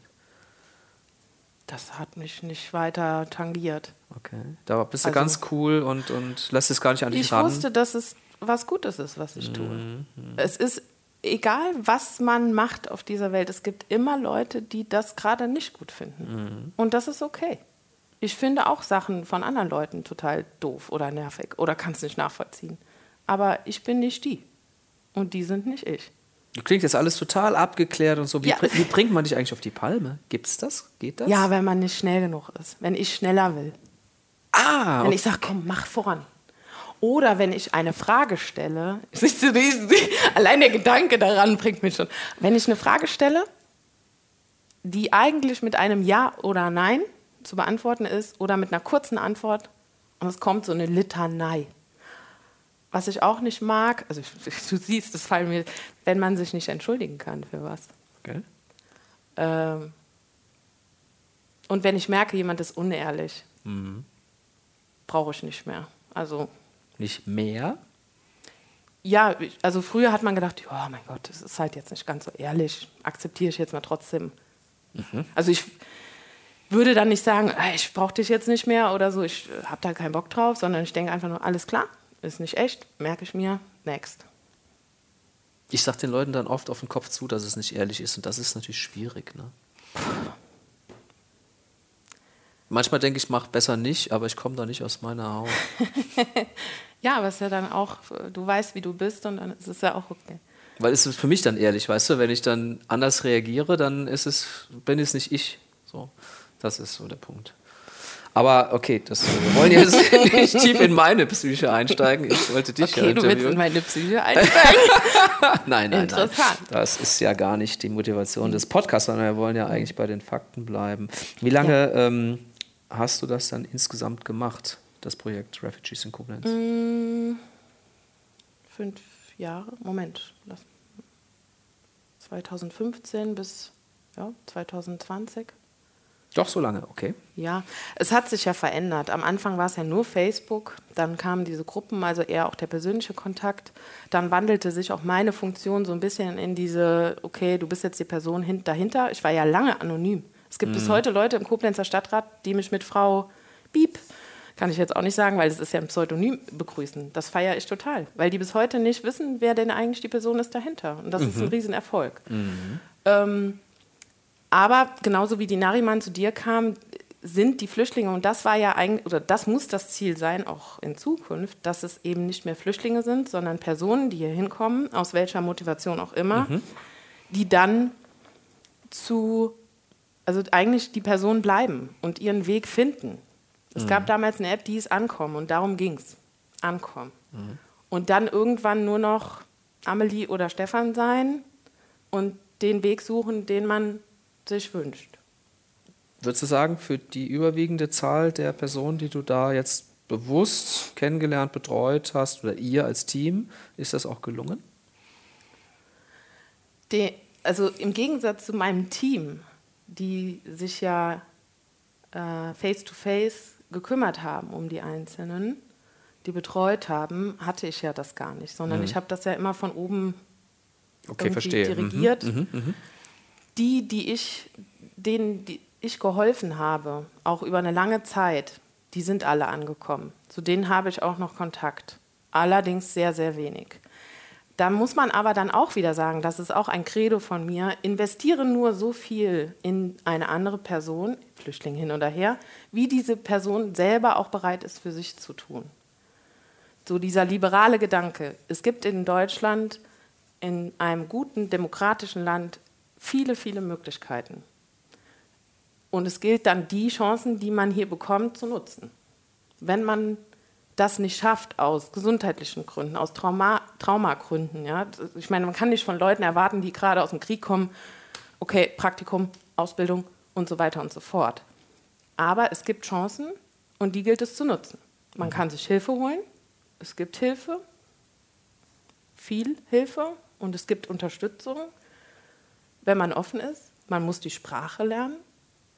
Das hat mich nicht weiter tangiert. Okay. Da bist du also, ganz cool und, und lässt es gar nicht an dich ich ran. Ich wusste, dass es was Gutes ist, was ich tue. Mhm. Es ist egal, was man macht auf dieser Welt, es gibt immer Leute, die das gerade nicht gut finden. Mhm. Und das ist okay. Ich finde auch Sachen von anderen Leuten total doof oder nervig oder kann es nicht nachvollziehen. Aber ich bin nicht die. Und die sind nicht ich. Klingt jetzt alles total abgeklärt und so. Wie, ja. wie bringt man dich eigentlich auf die Palme? Gibt's das? Geht das? Ja, wenn man nicht schnell genug ist. Wenn ich schneller will. Ah. Wenn okay. ich sage, komm, mach voran. Oder wenn ich eine Frage stelle, [laughs] allein der Gedanke daran bringt mich schon. Wenn ich eine Frage stelle, die eigentlich mit einem Ja oder Nein zu beantworten ist oder mit einer kurzen Antwort und es kommt so eine Litanei. Was ich auch nicht mag, also [laughs] du siehst, das fallen mir, wenn man sich nicht entschuldigen kann für was. Okay. Ähm, und wenn ich merke, jemand ist unehrlich, mhm. brauche ich nicht mehr. Also nicht mehr? Ja, also früher hat man gedacht, oh mein Gott, das ist halt jetzt nicht ganz so ehrlich, akzeptiere ich jetzt mal trotzdem. Mhm. Also ich, würde dann nicht sagen, "Ah, ich brauche dich jetzt nicht mehr oder so, ich äh, habe da keinen Bock drauf, sondern ich denke einfach nur, alles klar, ist nicht echt, merke ich mir, next. Ich sage den Leuten dann oft auf den Kopf zu, dass es nicht ehrlich ist und das ist natürlich schwierig. Ne? Manchmal denke ich, mach besser nicht, aber ich komme da nicht aus meiner Haut. [laughs] Ja, aber es ist ja dann auch, du weißt, wie du bist und dann ist es ja auch okay. Weil es ist für mich dann ehrlich, weißt du, wenn ich dann anders reagiere, dann ist es, bin es nicht ich. So, das ist so der Punkt. Aber okay, das, wir wollen jetzt [laughs] nicht tief in meine Psyche einsteigen. Ich wollte dich ja Okay, du willst in interviewen. meine Psyche einsteigen. [laughs] Nein, nein, nein. Interessant. Das ist ja gar nicht die Motivation des Podcasts, sondern wir wollen ja eigentlich bei den Fakten bleiben. Wie lange ähm, hast du das dann insgesamt gemacht, das Projekt Refugees in Koblenz? Mm, Fünf Jahre, Moment, lass. 2015 bis ja, 2020. Doch so lange, okay. Ja, es hat sich ja verändert. Am Anfang war es ja nur Facebook, dann kamen diese Gruppen, also eher auch der persönliche Kontakt. Dann wandelte sich auch meine Funktion so ein bisschen in diese, okay, du bist jetzt die Person hin dahinter. Ich war ja lange anonym. Es gibt bis heute Leute im Koblenzer Stadtrat, die mich mit Frau Bieb, kann ich jetzt auch nicht sagen, weil es ist ja ein Pseudonym, begrüßen. Das feiere ich total, weil die bis heute nicht wissen, wer denn eigentlich die Person ist dahinter. Und das ist ein Riesenerfolg. Ähm, aber genauso wie die Nariman zu dir kam, sind die Flüchtlinge, und das war ja eigentlich, oder das muss das Ziel sein, auch in Zukunft, dass es eben nicht mehr Flüchtlinge sind, sondern Personen, die hier hinkommen, aus welcher Motivation auch immer, die dann zu, also eigentlich die Personen bleiben und ihren Weg finden. Es gab damals eine App, die hieß Ankommen und darum ging es. Ankommen. Und dann irgendwann nur noch Amelie oder Stefan sein und den Weg suchen, den man sich wünscht. Würdest du sagen, für die überwiegende Zahl der Personen, die du da jetzt bewusst kennengelernt, betreut hast, oder ihr als Team, ist das auch gelungen? Die, also im Gegensatz zu meinem Team, die sich ja äh, face-to-face gekümmert haben um die Einzelnen, die betreut haben, hatte ich ja das gar nicht, sondern ich habe das ja immer von oben Okay. Mhm, dirigiert. mhm, mhm. Die, die ich, denen die ich geholfen habe, auch über eine lange Zeit, die sind alle angekommen. Zu denen habe ich auch noch Kontakt. Allerdings sehr, sehr wenig. Da muss man aber dann auch wieder sagen, das ist auch ein Credo von mir, investiere nur so viel in eine andere Person, Flüchtling hin oder her, wie diese Person selber auch bereit ist, für sich zu tun. So dieser liberale Gedanke. Es gibt in Deutschland, in einem guten, demokratischen Land, viele, viele Möglichkeiten. Und es gilt dann, die Chancen, die man hier bekommt, zu nutzen. Wenn man das nicht schafft aus gesundheitlichen Gründen, aus Trauma, Traumagründen. Ja? Ich meine, man kann nicht von Leuten erwarten, die gerade aus dem Krieg kommen, okay, Praktikum, Ausbildung und so weiter und so fort. Aber es gibt Chancen und die gilt es zu nutzen. Man kann sich Hilfe holen, es gibt Hilfe, viel Hilfe und es gibt Unterstützung, wenn man offen ist. Man muss die Sprache lernen.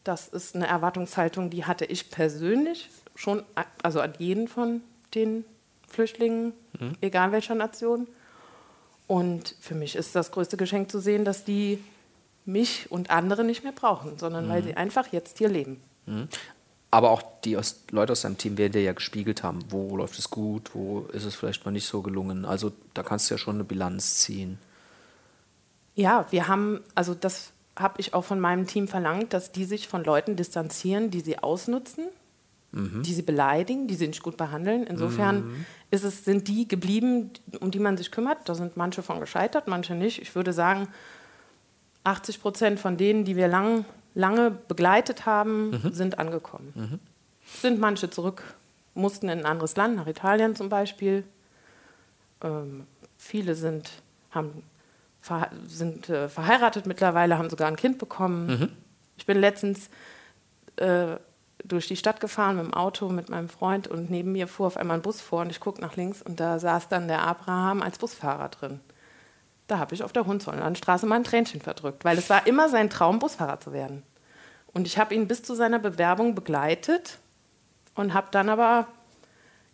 Das ist eine Erwartungshaltung, die hatte ich persönlich schon, also an jeden von den Flüchtlingen, egal welcher Nation. Und für mich ist das größte Geschenk zu sehen, dass die mich und andere nicht mehr brauchen, sondern weil sie einfach jetzt hier leben. Aber auch die aus, Leute aus deinem Team werden dir ja gespiegelt haben, wo läuft es gut, wo ist es vielleicht mal nicht so gelungen. Also da kannst du ja schon eine Bilanz ziehen. Ja, wir haben, also das habe ich auch von meinem Team verlangt, dass die sich von Leuten distanzieren, die sie ausnutzen, die sie beleidigen, die sie nicht gut behandeln. Insofern ist es, sind die geblieben, um die man sich kümmert. Da sind manche von gescheitert, manche nicht. Ich würde sagen, 80 Prozent von denen, die wir lang, lange begleitet haben, sind angekommen. Sind manche zurück, mussten in ein anderes Land, nach Italien zum Beispiel. Ähm, viele sind, haben, verhe- sind äh, verheiratet mittlerweile, haben sogar ein Kind bekommen. Ich bin letztens äh, durch die Stadt gefahren mit dem Auto mit meinem Freund und neben mir fuhr auf einmal ein Bus vor und ich gucke nach links und da saß dann der Abraham als Busfahrer drin. Da habe ich auf der Hohenzollernstraße mal ein Tränchen verdrückt, weil es war immer sein Traum, Busfahrer zu werden. Und ich habe ihn bis zu seiner Bewerbung begleitet und habe dann aber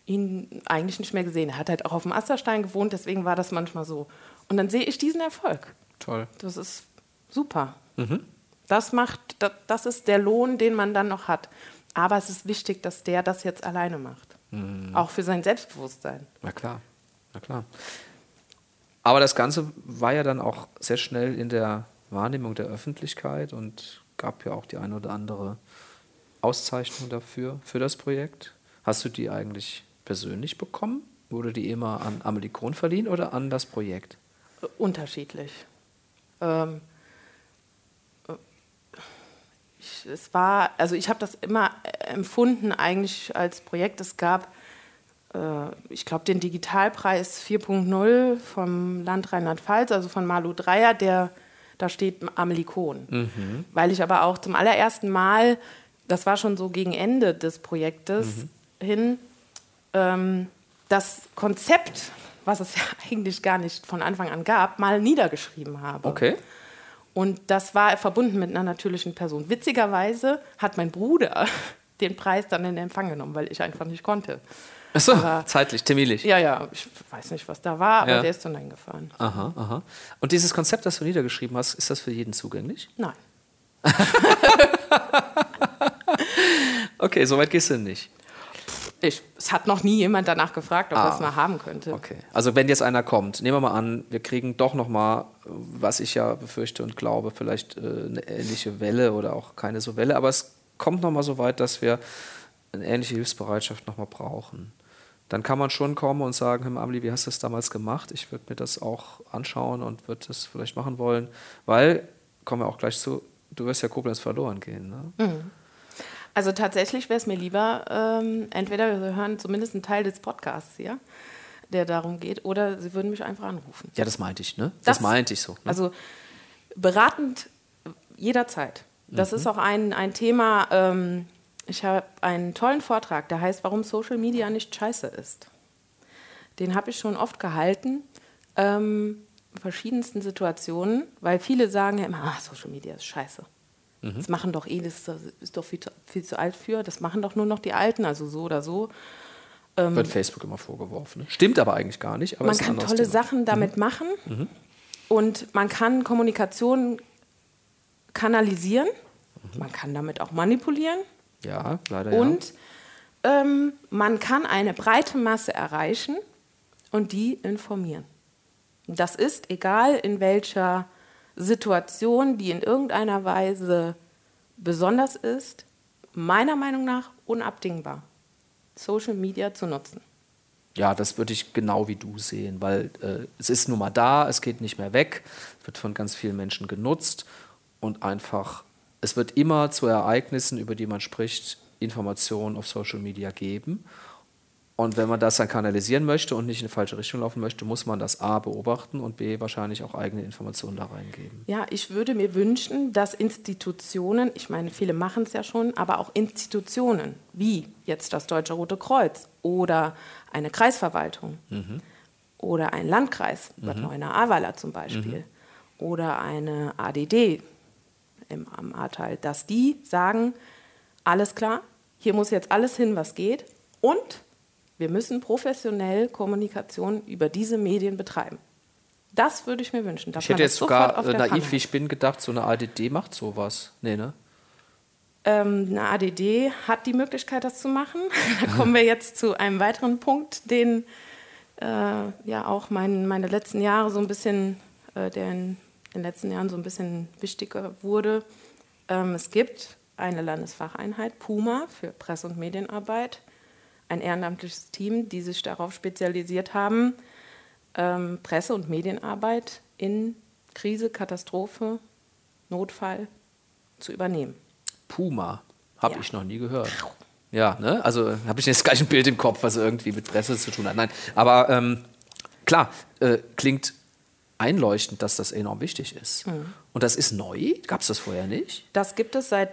ihn eigentlich nicht mehr gesehen. Er hat halt auch auf dem Asterstein gewohnt, deswegen war das manchmal so. Und dann sehe ich diesen Erfolg. Toll. Das ist super. Das macht, das, das ist der Lohn, den man dann noch hat. Aber es ist wichtig, dass der das jetzt alleine macht. Mhm. Auch für sein Selbstbewusstsein. Na klar, na klar. Aber das Ganze war ja dann auch sehr schnell in der Wahrnehmung der Öffentlichkeit und gab ja auch die eine oder andere Auszeichnung dafür, für das Projekt. Hast du die eigentlich persönlich bekommen? Wurde die immer an Amelie Kohn verliehen oder an das Projekt? Unterschiedlich. Ähm, ich, es war, also ich habe das immer empfunden eigentlich als Projekt. Es gab, äh, ich glaube, den Digitalpreis 4.0 vom Land Rheinland-Pfalz, also von Malu Dreier, der da steht Amelie Kohn. Mhm. Weil ich aber auch zum allerersten Mal, das war schon so gegen Ende des Projektes mhm. hin, ähm, das Konzept, was es [laughs] ja eigentlich gar nicht von Anfang an gab, mal niedergeschrieben habe. Okay. Und das war verbunden mit einer natürlichen Person. Witzigerweise hat mein Bruder [laughs] den Preis dann in Empfang genommen, weil ich einfach nicht konnte. Achso, zeitlich, terminlich. Ja, ja, ich weiß nicht, was da war, aber ja. der ist dann eingefahren. Aha, aha. Und dieses Konzept, das du niedergeschrieben hast, ist das für jeden zugänglich? Nein. [laughs] okay, soweit gehst du nicht. Ich, es hat noch nie jemand danach gefragt, ob ah, er es mal haben könnte. Okay. Also wenn jetzt einer kommt, nehmen wir mal an, wir kriegen doch noch mal, was ich ja befürchte und glaube, vielleicht äh, eine ähnliche Welle oder auch keine so Welle, aber es kommt noch mal so weit, dass wir eine ähnliche Hilfsbereitschaft noch mal brauchen. Dann kann man schon kommen und sagen, Herr Amli, wie hast du das damals gemacht? Ich würde mir das auch anschauen und würde das vielleicht machen wollen, weil, kommen wir auch gleich zu, du wirst ja Koblenz verloren gehen. Ne? Mhm. Also tatsächlich wäre es mir lieber, ähm, entweder wir hören zumindest einen Teil des Podcasts hier, der darum geht, oder sie würden mich einfach anrufen. Ja, das meinte ich, ne? Das, das meinte ich so. Ne? Also beratend jederzeit. Das mhm. ist auch ein, ein Thema, ähm, ich habe einen tollen Vortrag, der heißt, warum Social Media nicht scheiße ist. Den habe ich schon oft gehalten, ähm, in verschiedensten Situationen, weil viele sagen ja immer, ah, Social Media ist scheiße. Mhm. Das machen doch eh, das ist doch viel zu, viel zu alt für, das machen doch nur noch die Alten, also so oder so. Ähm, Wird Facebook immer vorgeworfen. Ne? Stimmt aber eigentlich gar nicht. man kann tolle Thema. Sachen damit mhm. machen mhm. und man kann Kommunikation kanalisieren. Mhm. Man kann damit auch manipulieren. Ja, leider. Und ja. ähm, man kann eine breite Masse erreichen und die informieren. Das ist egal in welcher Situation, die in irgendeiner Weise besonders ist, meiner Meinung nach unabdingbar, Social Media zu nutzen. Ja, das würde ich genau wie du sehen, weil äh, es ist nun mal da, es geht nicht mehr weg, wird von ganz vielen Menschen genutzt und einfach, es wird immer zu Ereignissen, über die man spricht, Informationen auf Social Media geben. Und wenn man das dann kanalisieren möchte und nicht in die falsche Richtung laufen möchte, muss man das A beobachten und B wahrscheinlich auch eigene Informationen da reingeben. Ja, ich würde mir wünschen, dass Institutionen, ich meine, viele machen es ja schon, aber auch Institutionen wie jetzt das Deutsche Rote Kreuz oder eine Kreisverwaltung mhm. oder ein Landkreis, Bad mhm. Neuenahr-Ahrweiler zum Beispiel, mhm. oder eine ADD im, am Ahrtal, dass die sagen, alles klar, hier muss jetzt alles hin, was geht und wir müssen professionell Kommunikation über diese Medien betreiben. Das würde ich mir wünschen. ich hätte jetzt sogar äh, naiv, wie ich bin, gedacht, so eine ADD macht sowas. Nee, ne? Ähm, eine ADD hat die Möglichkeit, das zu machen. [laughs] da kommen wir jetzt zu einem weiteren Punkt, den äh, ja auch mein, meine letzten Jahre so ein bisschen, äh, der in den letzten Jahren so ein bisschen wichtiger wurde. Ähm, es gibt eine Landesfacheinheit, PUMA, für Presse- und Medienarbeit ein ehrenamtliches Team, die sich darauf spezialisiert haben, ähm, Presse- und Medienarbeit in Krise, Katastrophe, Notfall zu übernehmen. Puma, habe ja. ich noch nie gehört. Ja, ne? also habe ich jetzt [laughs] gleich ein Bild im Kopf, was irgendwie mit Presse zu tun hat. Nein, aber ähm, klar, äh, klingt einleuchtend, dass das enorm wichtig ist. Mhm. Und das ist neu? Gab es das vorher nicht? Das gibt es seit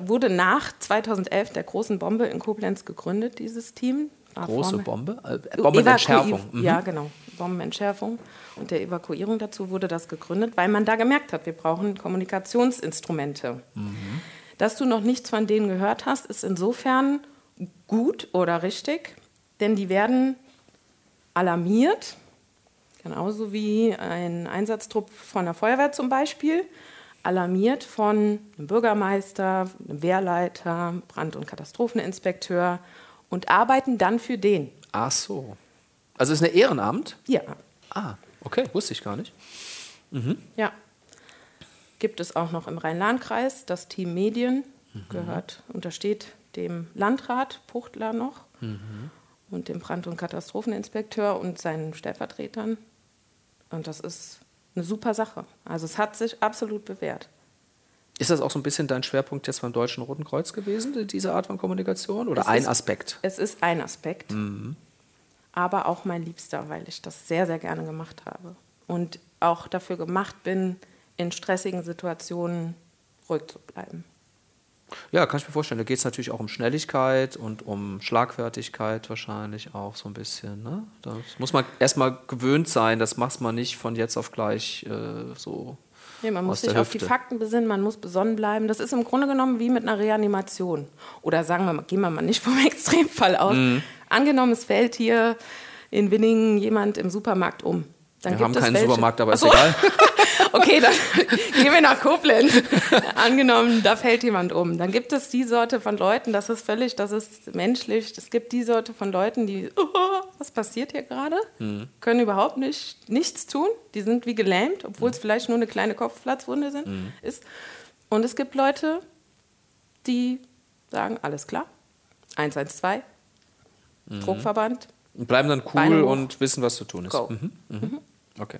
wurde nach 2011 der großen Bombe in Koblenz gegründet, dieses Team. Große Bombe? Äh, Bombenentschärfung. Mhm. Ja, genau. Bombenentschärfung. Und der Evakuierung dazu wurde das gegründet, weil man da gemerkt hat, wir brauchen Kommunikationsinstrumente. Mhm. Dass du noch nichts von denen gehört hast, ist insofern gut oder richtig, denn die werden alarmiert, Genauso wie ein Einsatztrupp von der Feuerwehr zum Beispiel, alarmiert von einem Bürgermeister, einem Wehrleiter, Brand- und Katastropheninspekteur und arbeiten dann für den. Ach so. Also ist eine Ehrenamt? Ja. Ah, okay, wusste ich gar nicht. Ja. Gibt es auch noch im Rhein-Lahn-Kreis das Team Medien, gehört, untersteht dem Landrat Puchtler noch und dem Brand- und Katastropheninspekteur und seinen Stellvertretern. Und das ist eine super Sache. Also es hat sich absolut bewährt. Ist das auch so ein bisschen dein Schwerpunkt jetzt beim Deutschen Roten Kreuz gewesen, diese Art von Kommunikation? Oder Es ein ist- Aspekt? Es ist ein Aspekt, aber auch mein Liebster, weil ich das sehr, sehr gerne gemacht habe. Und auch dafür gemacht bin, in stressigen Situationen ruhig zu bleiben. Ja, kann ich mir vorstellen. Da geht es natürlich auch um Schnelligkeit und um Schlagfertigkeit wahrscheinlich auch so ein bisschen. Ne? Das muss man erstmal gewöhnt sein. Das macht man nicht von jetzt auf gleich äh, so. Nee, man muss sich auf die. Fakten besinnen, man muss besonnen bleiben. Das ist im Grunde genommen wie mit einer Reanimation. Oder sagen wir mal, gehen wir mal nicht vom [laughs] Extremfall aus. Mhm. Angenommen, es fällt hier in Winningen jemand im Supermarkt um. Dann Wir haben keinen welche- Supermarkt, aber ist Ach so. egal. [laughs] Okay, dann [laughs] gehen wir nach Koblenz. Angenommen, da fällt jemand um. Dann gibt es die Sorte von Leuten, das ist völlig, das ist menschlich. Es gibt die Sorte von Leuten, die, [laughs] oh, was passiert hier gerade? Mhm. Können überhaupt nicht, nichts tun. Die sind wie gelähmt, obwohl Mhm. es vielleicht nur eine kleine Kopfplatzwunde sind, ist. Und es gibt Leute, die sagen, alles klar, 112, Mhm. Druckverband, Und bleiben dann cool und wissen, was zu tun ist. Mhm. Mhm. Okay.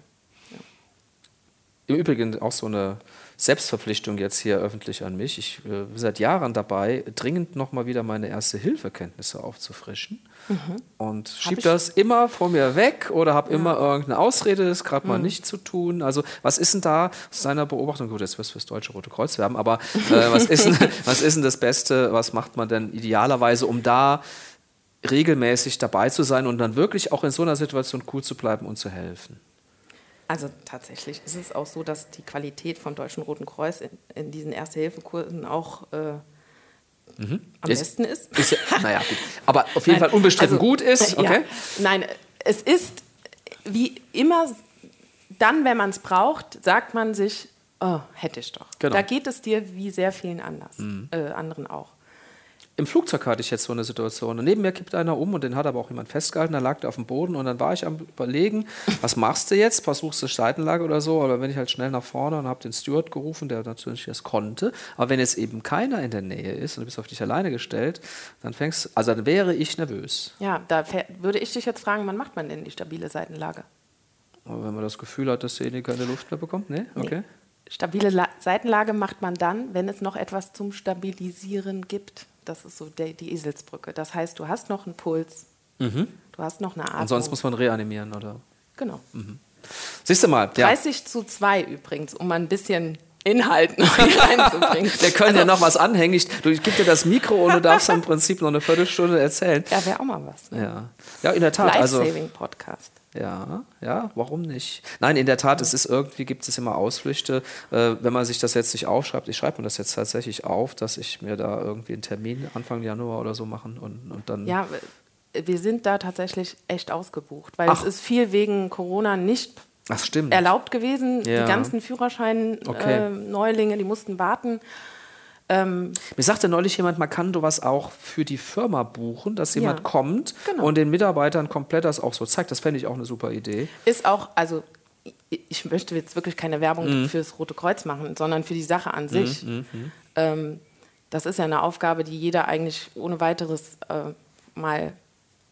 Im Übrigen auch so eine Selbstverpflichtung jetzt hier öffentlich an mich. Ich äh, bin seit Jahren dabei, dringend nochmal wieder meine Erste-Hilfe-Kenntnisse aufzufrischen. Und schieb Mhm. ich- das immer vor mir weg oder habe immer irgendeine Ausrede, das gerade Mhm. mal nicht zu tun. Also, was ist denn da aus deiner Beobachtung? Gut, jetzt wirst du fürs Deutsche Rote Kreuz werben, aber äh, [laughs] was, ist denn, was ist denn das Beste? Was macht man denn idealerweise, um da regelmäßig dabei zu sein und dann wirklich auch in so einer Situation cool zu bleiben und zu helfen? Also tatsächlich ist es auch so, dass die Qualität vom Deutschen Roten Kreuz in, in diesen Erste-Hilfe-Kursen auch äh, am Mhm. Ist- besten ist. Ist ja, [laughs] naja, gut. Aber auf jeden Nein, Fall unbestritten also, gut ist. [laughs] Okay. Ja, nein, es ist wie immer, dann, wenn man es braucht, sagt man sich, oh, hätte ich doch. Genau. Mhm. Da geht es dir wie sehr vielen anders, äh, anderen auch. Im Flugzeug hatte ich jetzt so eine Situation. Und neben mir kippt einer um und den hat aber auch jemand festgehalten. Dann lag der auf dem Boden und dann war ich am Überlegen, was machst du jetzt? Versuchst du Seitenlage oder so? Oder wenn ich halt schnell nach vorne und habe den Steward gerufen, der natürlich das konnte. Aber wenn jetzt eben keiner in der Nähe ist und du bist auf dich alleine gestellt, dann fängst also dann wäre ich nervös. Ja, da würde ich dich jetzt fragen, wann macht man denn die stabile Seitenlage? Aber wenn man das Gefühl hat, dass derjenige keine Luft mehr bekommt, nee? Okay. Stabile La Seitenlage macht man dann, wenn es noch etwas zum Stabilisieren gibt. Das ist so der, die Eselsbrücke. Das heißt, du hast noch einen Puls, du hast noch eine Atmung. Und sonst muss man reanimieren, oder? genau. Siehst du mal, ja. 30 zu 2 übrigens, um mal ein bisschen Inhalt [laughs] noch reinzubringen. Wir können ja noch was anhängen. Ich, du, ich gebe dir das Mikro und du darfst im [laughs] Prinzip noch eine Viertelstunde erzählen. Ja, wäre auch mal was. Ne? Ja, ja in der Tat. Also, Life-Saving-Podcast. Ja, ja, warum nicht? Nein, in der Tat, es ist irgendwie, gibt es immer Ausflüchte. Äh, wenn man sich das jetzt nicht aufschreibt, ich schreibe mir das jetzt tatsächlich auf, dass ich mir da irgendwie einen Termin Anfang Januar oder so machen und, und dann. Ja, wir sind da tatsächlich echt ausgebucht, weil Ach. es ist viel wegen Corona nicht Ach, erlaubt gewesen. Ja. Die ganzen Führerschein-Neulinge, Okay. äh, Neulinge, die mussten warten. Ähm, Mir sagte neulich jemand, man kann sowas auch für die Firma buchen, dass jemand Ja. kommt Genau. und den Mitarbeitern komplett das auch so zeigt. Das fände ich auch eine super Idee. ist auch, also ich- möchte jetzt wirklich keine Werbung Mhm. fürs Rote Kreuz machen, sondern für die Sache an sich. Ähm, das ist ja eine Aufgabe, die jeder eigentlich ohne weiteres äh, mal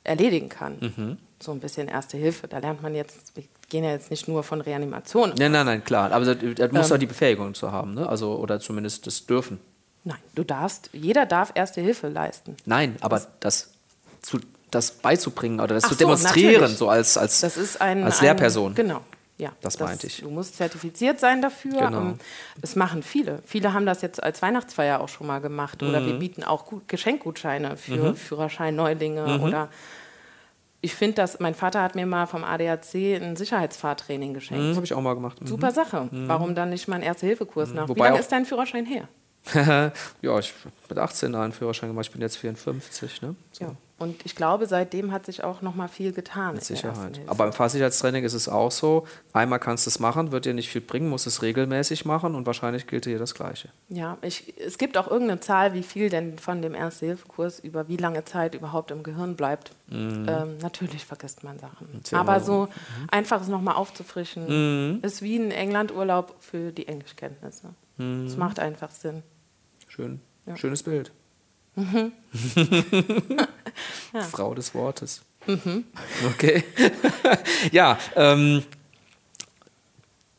erledigen kann. Mhm. So ein bisschen Erste Hilfe. Da lernt man jetzt, wir gehen ja jetzt nicht nur von Reanimation. Nein, nein, nein, klar. Aber da da muss Ähm. ja die Befähigung zu haben, ne? Also, oder zumindest das Dürfen. Nein, du darfst, jeder darf Erste Hilfe leisten. Nein, aber das, zu, das beizubringen oder das Ach zu demonstrieren, natürlich. so als, als, Das ein, als ein- Lehrperson. Genau. Ja, Das meinte ich. Du musst zertifiziert sein dafür. Genau. Ähm, Es machen viele. Viele haben das jetzt als Weihnachtsfeier auch schon mal gemacht. Oder Mhm. wir bieten auch gut Geschenkgutscheine für Führerschein-Neulinge. Oder ich finde das, mein Vater hat mir mal vom ADAC ein Sicherheitsfahrtraining geschenkt. Das habe ich auch mal gemacht. Mhm. Super Sache. Warum dann nicht mal einen Erste-Hilfe-Kurs nach? Wie Wobei lange auch- ist dein Führerschein her? [laughs] ja, ich habe mit 18 einen Führerschein gemacht, ich bin jetzt 54. Ne? So. Ja. Und ich glaube, seitdem hat sich auch noch mal viel getan. Mit Sicherheit. Aber im Fahrsicherheitstraining ist es auch so, einmal kannst du es machen, wird dir nicht viel bringen, musst es regelmäßig machen und wahrscheinlich gilt dir das Gleiche. Ja, ich, es gibt auch irgendeine Zahl, wie viel denn von dem Erste-Hilfe-Kurs über wie lange Zeit überhaupt im Gehirn bleibt. Mhm. Ähm, natürlich vergisst man Sachen. Aber so mhm. einfach es nochmal aufzufrischen, mhm. ist wie ein England-Urlaub für die Englischkenntnisse. Es mhm. macht einfach Sinn. Schön. Ja. Schönes Bild. [laughs] [laughs] ja. Frau des Wortes. Mhm. Okay. [laughs] ja, ähm,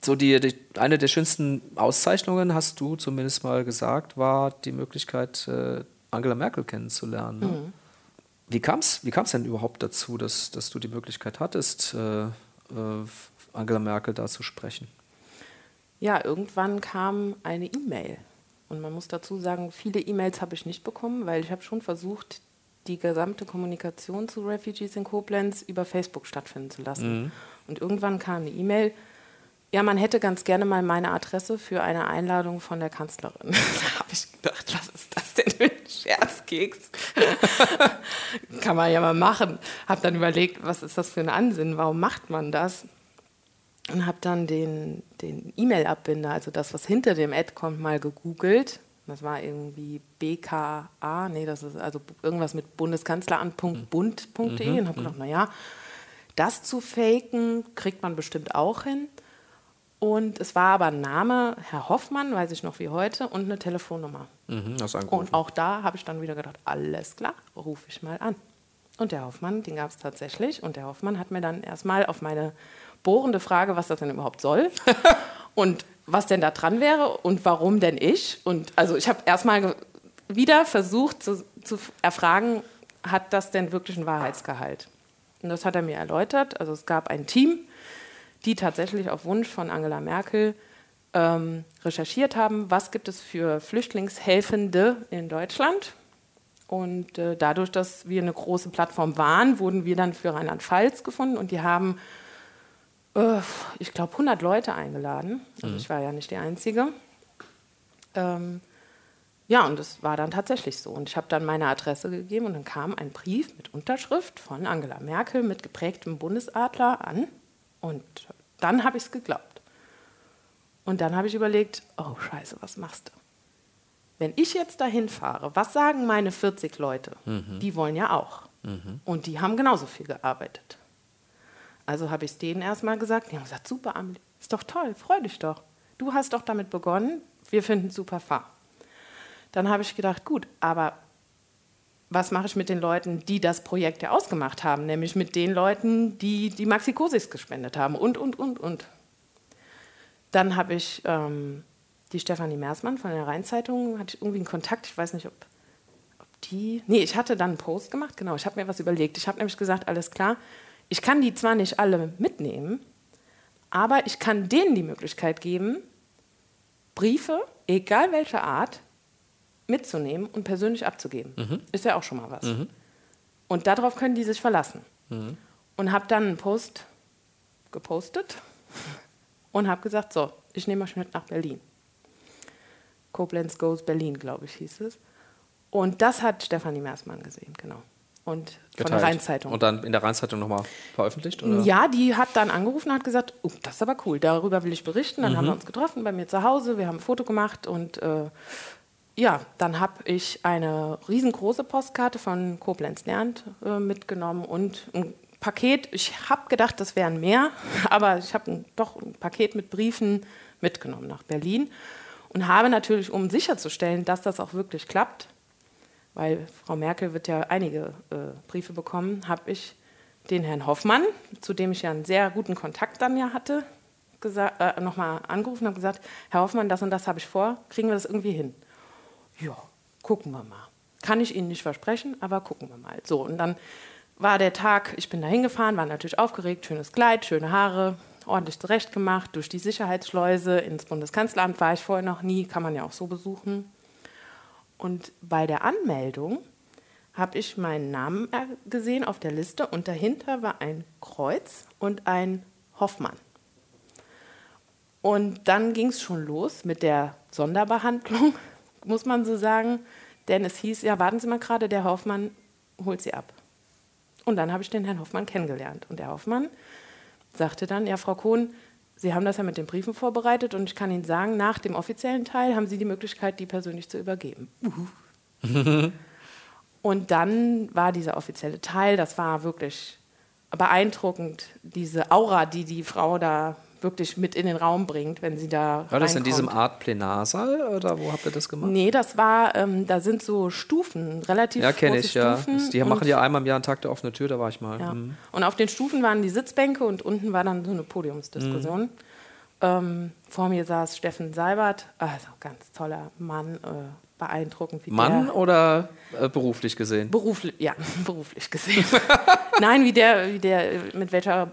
so die, die, eine der schönsten Auszeichnungen, hast du zumindest mal gesagt, war die Möglichkeit, äh, Angela Merkel kennenzulernen. Ne? Mhm. Wie kam es wie kam's denn überhaupt dazu, dass, dass du die Möglichkeit hattest, äh, äh, Angela Merkel da zu sprechen? Ja, irgendwann kam eine E-Mail und man muss dazu sagen, viele E-Mails habe ich nicht bekommen, weil ich habe schon versucht, die gesamte Kommunikation zu Refugees in Koblenz über Facebook stattfinden zu lassen. Mhm. Und irgendwann kam eine E-Mail, ja, man hätte ganz gerne mal meine Adresse für eine Einladung von der Kanzlerin. [laughs] da habe ich gedacht, was ist das denn für ein Scherzkeks? [laughs] Kann man ja mal machen. Habe dann überlegt, was ist das für ein Ansinn? Warum macht man das? Und habe dann den, den E-Mail-Abbinder, also das, was hinter dem Ad kommt, mal gegoogelt. Das war irgendwie BKA, nee, das ist also irgendwas mit bundeskanzleramt.bund.de mhm. und habe gedacht, naja, das zu faken kriegt man bestimmt auch hin. Und es war aber ein Name, Herr Hoffmann, weiß ich noch wie heute, und eine Telefonnummer. Mhm, und auch da habe ich dann wieder gedacht, alles klar, rufe ich mal an. Und der Hoffmann, den gab es tatsächlich. Und der Hoffmann hat mir dann erstmal auf meine bohrende Frage, was das denn überhaupt soll [laughs] und was denn da dran wäre und warum denn ich. Und also ich habe erstmal wieder versucht zu, zu erfragen, hat das denn wirklich einen Wahrheitsgehalt? Und das hat er mir erläutert. Also es gab ein Team, die tatsächlich auf Wunsch von Angela Merkel ähm, recherchiert haben, was gibt es für Flüchtlingshelfende in Deutschland. Und äh, dadurch, dass wir eine große Plattform waren, wurden wir dann für Rheinland-Pfalz gefunden und die haben äh, ich glaube, 100 Leute eingeladen. Also mhm. ich war ja nicht die Einzige. Ähm, ja, und das war dann tatsächlich so. Und ich habe dann meine Adresse gegeben und dann kam ein Brief mit Unterschrift von Angela Merkel mit geprägtem Bundesadler an. Und dann habe ich es geglaubt. Und dann habe ich überlegt, oh scheiße, was machst du? Wenn ich jetzt dahin fahre, was sagen meine 40 Leute? Mhm. Die wollen ja auch. Mhm. Und die haben genauso viel gearbeitet. Also habe ich es denen erstmal gesagt. Die haben gesagt, super, Amelie, ist doch toll, freu dich doch. Du hast doch damit begonnen, wir finden super fahr. Dann habe ich gedacht, gut, aber was mache ich mit den Leuten, die das Projekt ja ausgemacht haben, nämlich mit den Leuten, die die Maxikosis gespendet haben und, und, und, und. Dann habe ich ähm, die Stefanie Mersmann von der Rheinzeitung, hatte ich irgendwie einen Kontakt, ich weiß nicht, ob, ob die, nee, ich hatte dann einen Post gemacht, genau, ich habe mir was überlegt. Ich habe nämlich gesagt, alles klar, ich kann die zwar nicht alle mitnehmen, aber ich kann denen die Möglichkeit geben, Briefe, egal welcher Art, mitzunehmen und persönlich abzugeben. Mhm. Ist ja auch schon mal was. Mhm. Und darauf können die sich verlassen. Mhm. Und habe dann einen Post gepostet [laughs] und habe gesagt, so, ich nehme euch mit nach Berlin. Koblenz Goes Berlin, glaube ich, hieß es. Und das hat Stefanie Mersmann gesehen, genau und von der Rheinzeitung. Und dann in der Rheinzeitung nochmal veröffentlicht? Oder? Ja, die hat dann angerufen und hat gesagt, oh, das ist aber cool, darüber will ich berichten. Dann mhm. haben wir uns getroffen bei mir zu Hause, wir haben ein Foto gemacht und äh, ja, dann habe ich eine riesengroße Postkarte von Koblenz lernt äh, mitgenommen und ein Paket. Ich habe gedacht, das wären mehr, [laughs] aber ich habe doch ein Paket mit Briefen mitgenommen nach Berlin und habe natürlich, um sicherzustellen, dass das auch wirklich klappt, weil Frau Merkel wird ja einige äh, Briefe bekommen, habe ich den Herrn Hoffmann, zu dem ich ja einen sehr guten Kontakt dann ja hatte, äh, nochmal angerufen und gesagt, Herr Hoffmann, das und das habe ich vor, kriegen wir das irgendwie hin? Ja, gucken wir mal. Kann ich Ihnen nicht versprechen, aber gucken wir mal. So, und dann war der Tag, ich bin da hingefahren, war natürlich aufgeregt, schönes Kleid, schöne Haare, ordentlich zurechtgemacht, durch die Sicherheitsschleuse ins Bundeskanzleramt war ich vorher noch nie, kann man ja auch so besuchen. Und bei der Anmeldung habe ich meinen Namen gesehen auf der Liste und dahinter war ein Kreuz und ein Hoffmann. Und dann ging es schon los mit der Sonderbehandlung, [laughs] muss man so sagen, denn es hieß, ja, warten Sie mal gerade, der Hoffmann holt Sie ab. Und dann habe ich den Herrn Hoffmann kennengelernt. Und der Hoffmann sagte dann, ja, Frau Kohn, Sie haben das ja mit den Briefen vorbereitet und ich kann Ihnen sagen, nach dem offiziellen Teil haben Sie die Möglichkeit, die persönlich zu übergeben. und dann war dieser offizielle Teil, das war wirklich beeindruckend, diese Aura, die die Frau da wirklich mit in den Raum bringt, wenn sie da. War das in diesem Art Plenarsaal oder wo habt ihr das gemacht? Nee, das war, ähm, da sind so Stufen, relativ Ja, kenne ich, Stufen ja. Die machen ja einmal im Jahr einen Tag der offenen Tür, da war ich mal. Ja. Mhm. Und auf den Stufen waren die Sitzbänke und unten war dann so eine Podiumsdiskussion. Mhm. Ähm, vor mir saß Steffen Seibert, also ganz toller Mann, äh, beeindruckend. Wie Mann der, oder äh, beruflich gesehen? Beruflich, ja, [laughs] beruflich gesehen. [laughs] Nein, wie der, wie der, mit welcher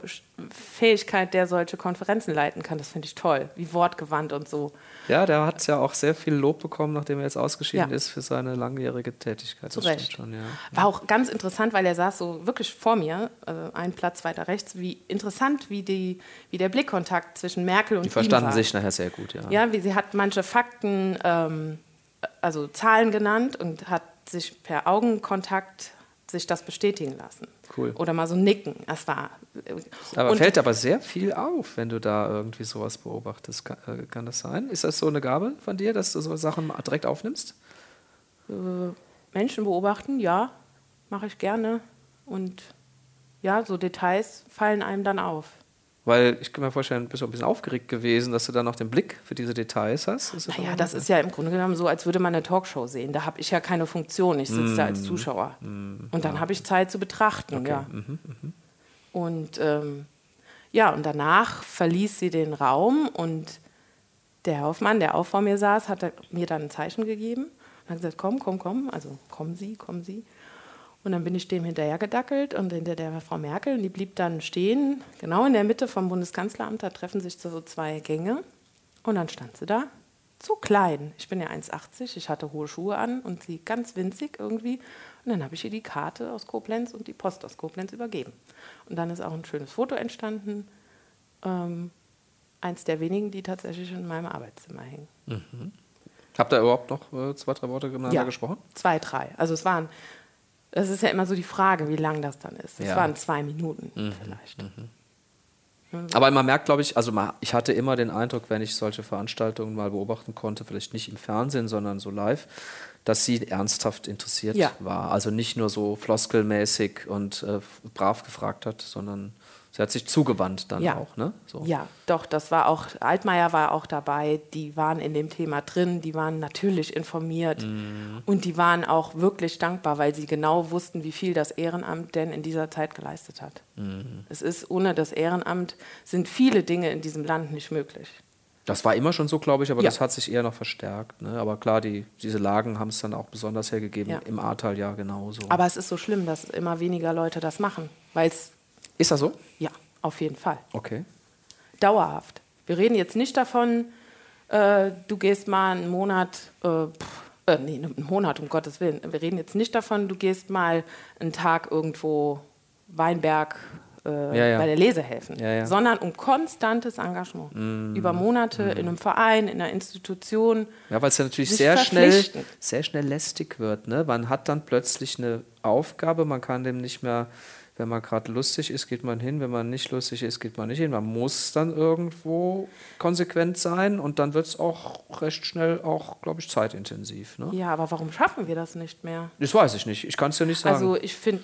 Fähigkeit der solche Konferenzen leiten kann, das finde ich toll. Wie wortgewandt und so. Ja, der hat ja auch sehr viel Lob bekommen, nachdem er jetzt ausgeschieden ja. ist für seine langjährige Tätigkeit. Zu Recht. Schon, ja. War auch ganz interessant, weil er saß so wirklich vor mir, also einen Platz weiter rechts, wie interessant, wie, die, wie der Blickkontakt zwischen Merkel und Die verstanden sich nachher sehr gut, ja. Ja, wie sie hat manche Fakten ähm, also Zahlen genannt und hat sich per Augenkontakt sich das bestätigen lassen. Cool. Oder mal so nicken. Das war. Aber fällt aber sehr viel auf, wenn du da irgendwie sowas beobachtest. Kann, äh, kann, das sein? Ist das so eine Gabe von dir, dass du so Sachen direkt aufnimmst? Äh, Menschen beobachten, ja, mache ich gerne. Und ja, so Details fallen einem dann auf. Weil ich kann mir vorstellen, du bist auch ein bisschen aufgeregt gewesen, dass du dann noch den Blick für diese Details hast. Das naja, das ist ja im Grunde genommen so, als würde man eine Talkshow sehen. Da habe ich ja keine Funktion. Ich sitze mm. da als Zuschauer. Mm. Und dann ja. habe ich Zeit zu betrachten. Okay. Ja. Mhm, mh. Und ähm, ja, und danach verließ sie den Raum und der Hoffmann, der auch vor mir saß, hat mir dann ein Zeichen gegeben und hat gesagt, komm, komm, komm, also kommen Sie, kommen Sie. Und dann bin ich dem hinterher gedackelt und hinter der Frau Merkel. Und die blieb dann stehen, genau in der Mitte vom Bundeskanzleramt. Da treffen sich so zwei Gänge. Und dann stand sie da, so klein. Ich bin ja 1,80, ich hatte hohe Schuhe an und sie ganz winzig irgendwie. Und dann habe ich ihr die Karte aus Koblenz und die Post aus Koblenz übergeben. Und dann ist auch ein schönes Foto entstanden. Ähm, eins der wenigen, die tatsächlich in meinem Arbeitszimmer hängen. Mhm. Habt ihr überhaupt noch äh, zwei, drei Worte miteinander ja, gesprochen? Zwei, drei. Also es waren das ist ja immer so die Frage, wie lang das dann ist. Das ja. waren zwei Minuten mhm. vielleicht. Mhm. Aber man merkt, glaube ich, also ich hatte immer den Eindruck, wenn ich solche Veranstaltungen mal beobachten konnte, vielleicht nicht im Fernsehen, sondern so live, dass sie ernsthaft interessiert ja. war. Also nicht nur so floskelmäßig und äh, brav gefragt hat, sondern Sie hat sich zugewandt dann ja. auch, ne? So. Ja, doch, das war auch, Altmaier war auch dabei, die waren in dem Thema drin, die waren natürlich informiert mhm. und die waren auch wirklich dankbar, weil sie genau wussten, wie viel das Ehrenamt denn in dieser Zeit geleistet hat. Mhm. Es ist, ohne das Ehrenamt sind viele Dinge in diesem Land nicht möglich. Das war immer schon so, glaube ich, aber ja. das hat sich eher noch verstärkt. Ne? Aber klar, die, diese Lagen haben es dann auch besonders hergegeben, ja. im Ahrtal ja genauso. Aber es ist so schlimm, dass immer weniger Leute das machen, weil es ist das so? Ja, auf jeden Fall. Okay. Dauerhaft. Wir reden jetzt nicht davon, äh, du gehst mal einen Monat, äh, äh, nee, einen Monat, um Gottes Willen. Wir reden jetzt nicht davon, du gehst mal einen Tag irgendwo Weinberg äh, ja, ja. bei der Lese helfen, ja, sondern um konstantes Engagement. Mm. Über Monate mm. in einem Verein, in einer Institution. Ja, weil es ja natürlich sehr schnell, sehr schnell lästig wird. Ne? Man hat dann plötzlich eine Aufgabe, man kann dem nicht mehr wenn man gerade lustig ist, geht man hin. Wenn man nicht lustig ist, geht man nicht hin. Man muss dann irgendwo konsequent sein und dann wird es auch recht schnell auch, glaube ich, zeitintensiv. Ne? Ja, aber warum schaffen wir das nicht mehr? Das weiß ich nicht. Ich kann es ja nicht sagen. Also ich finde,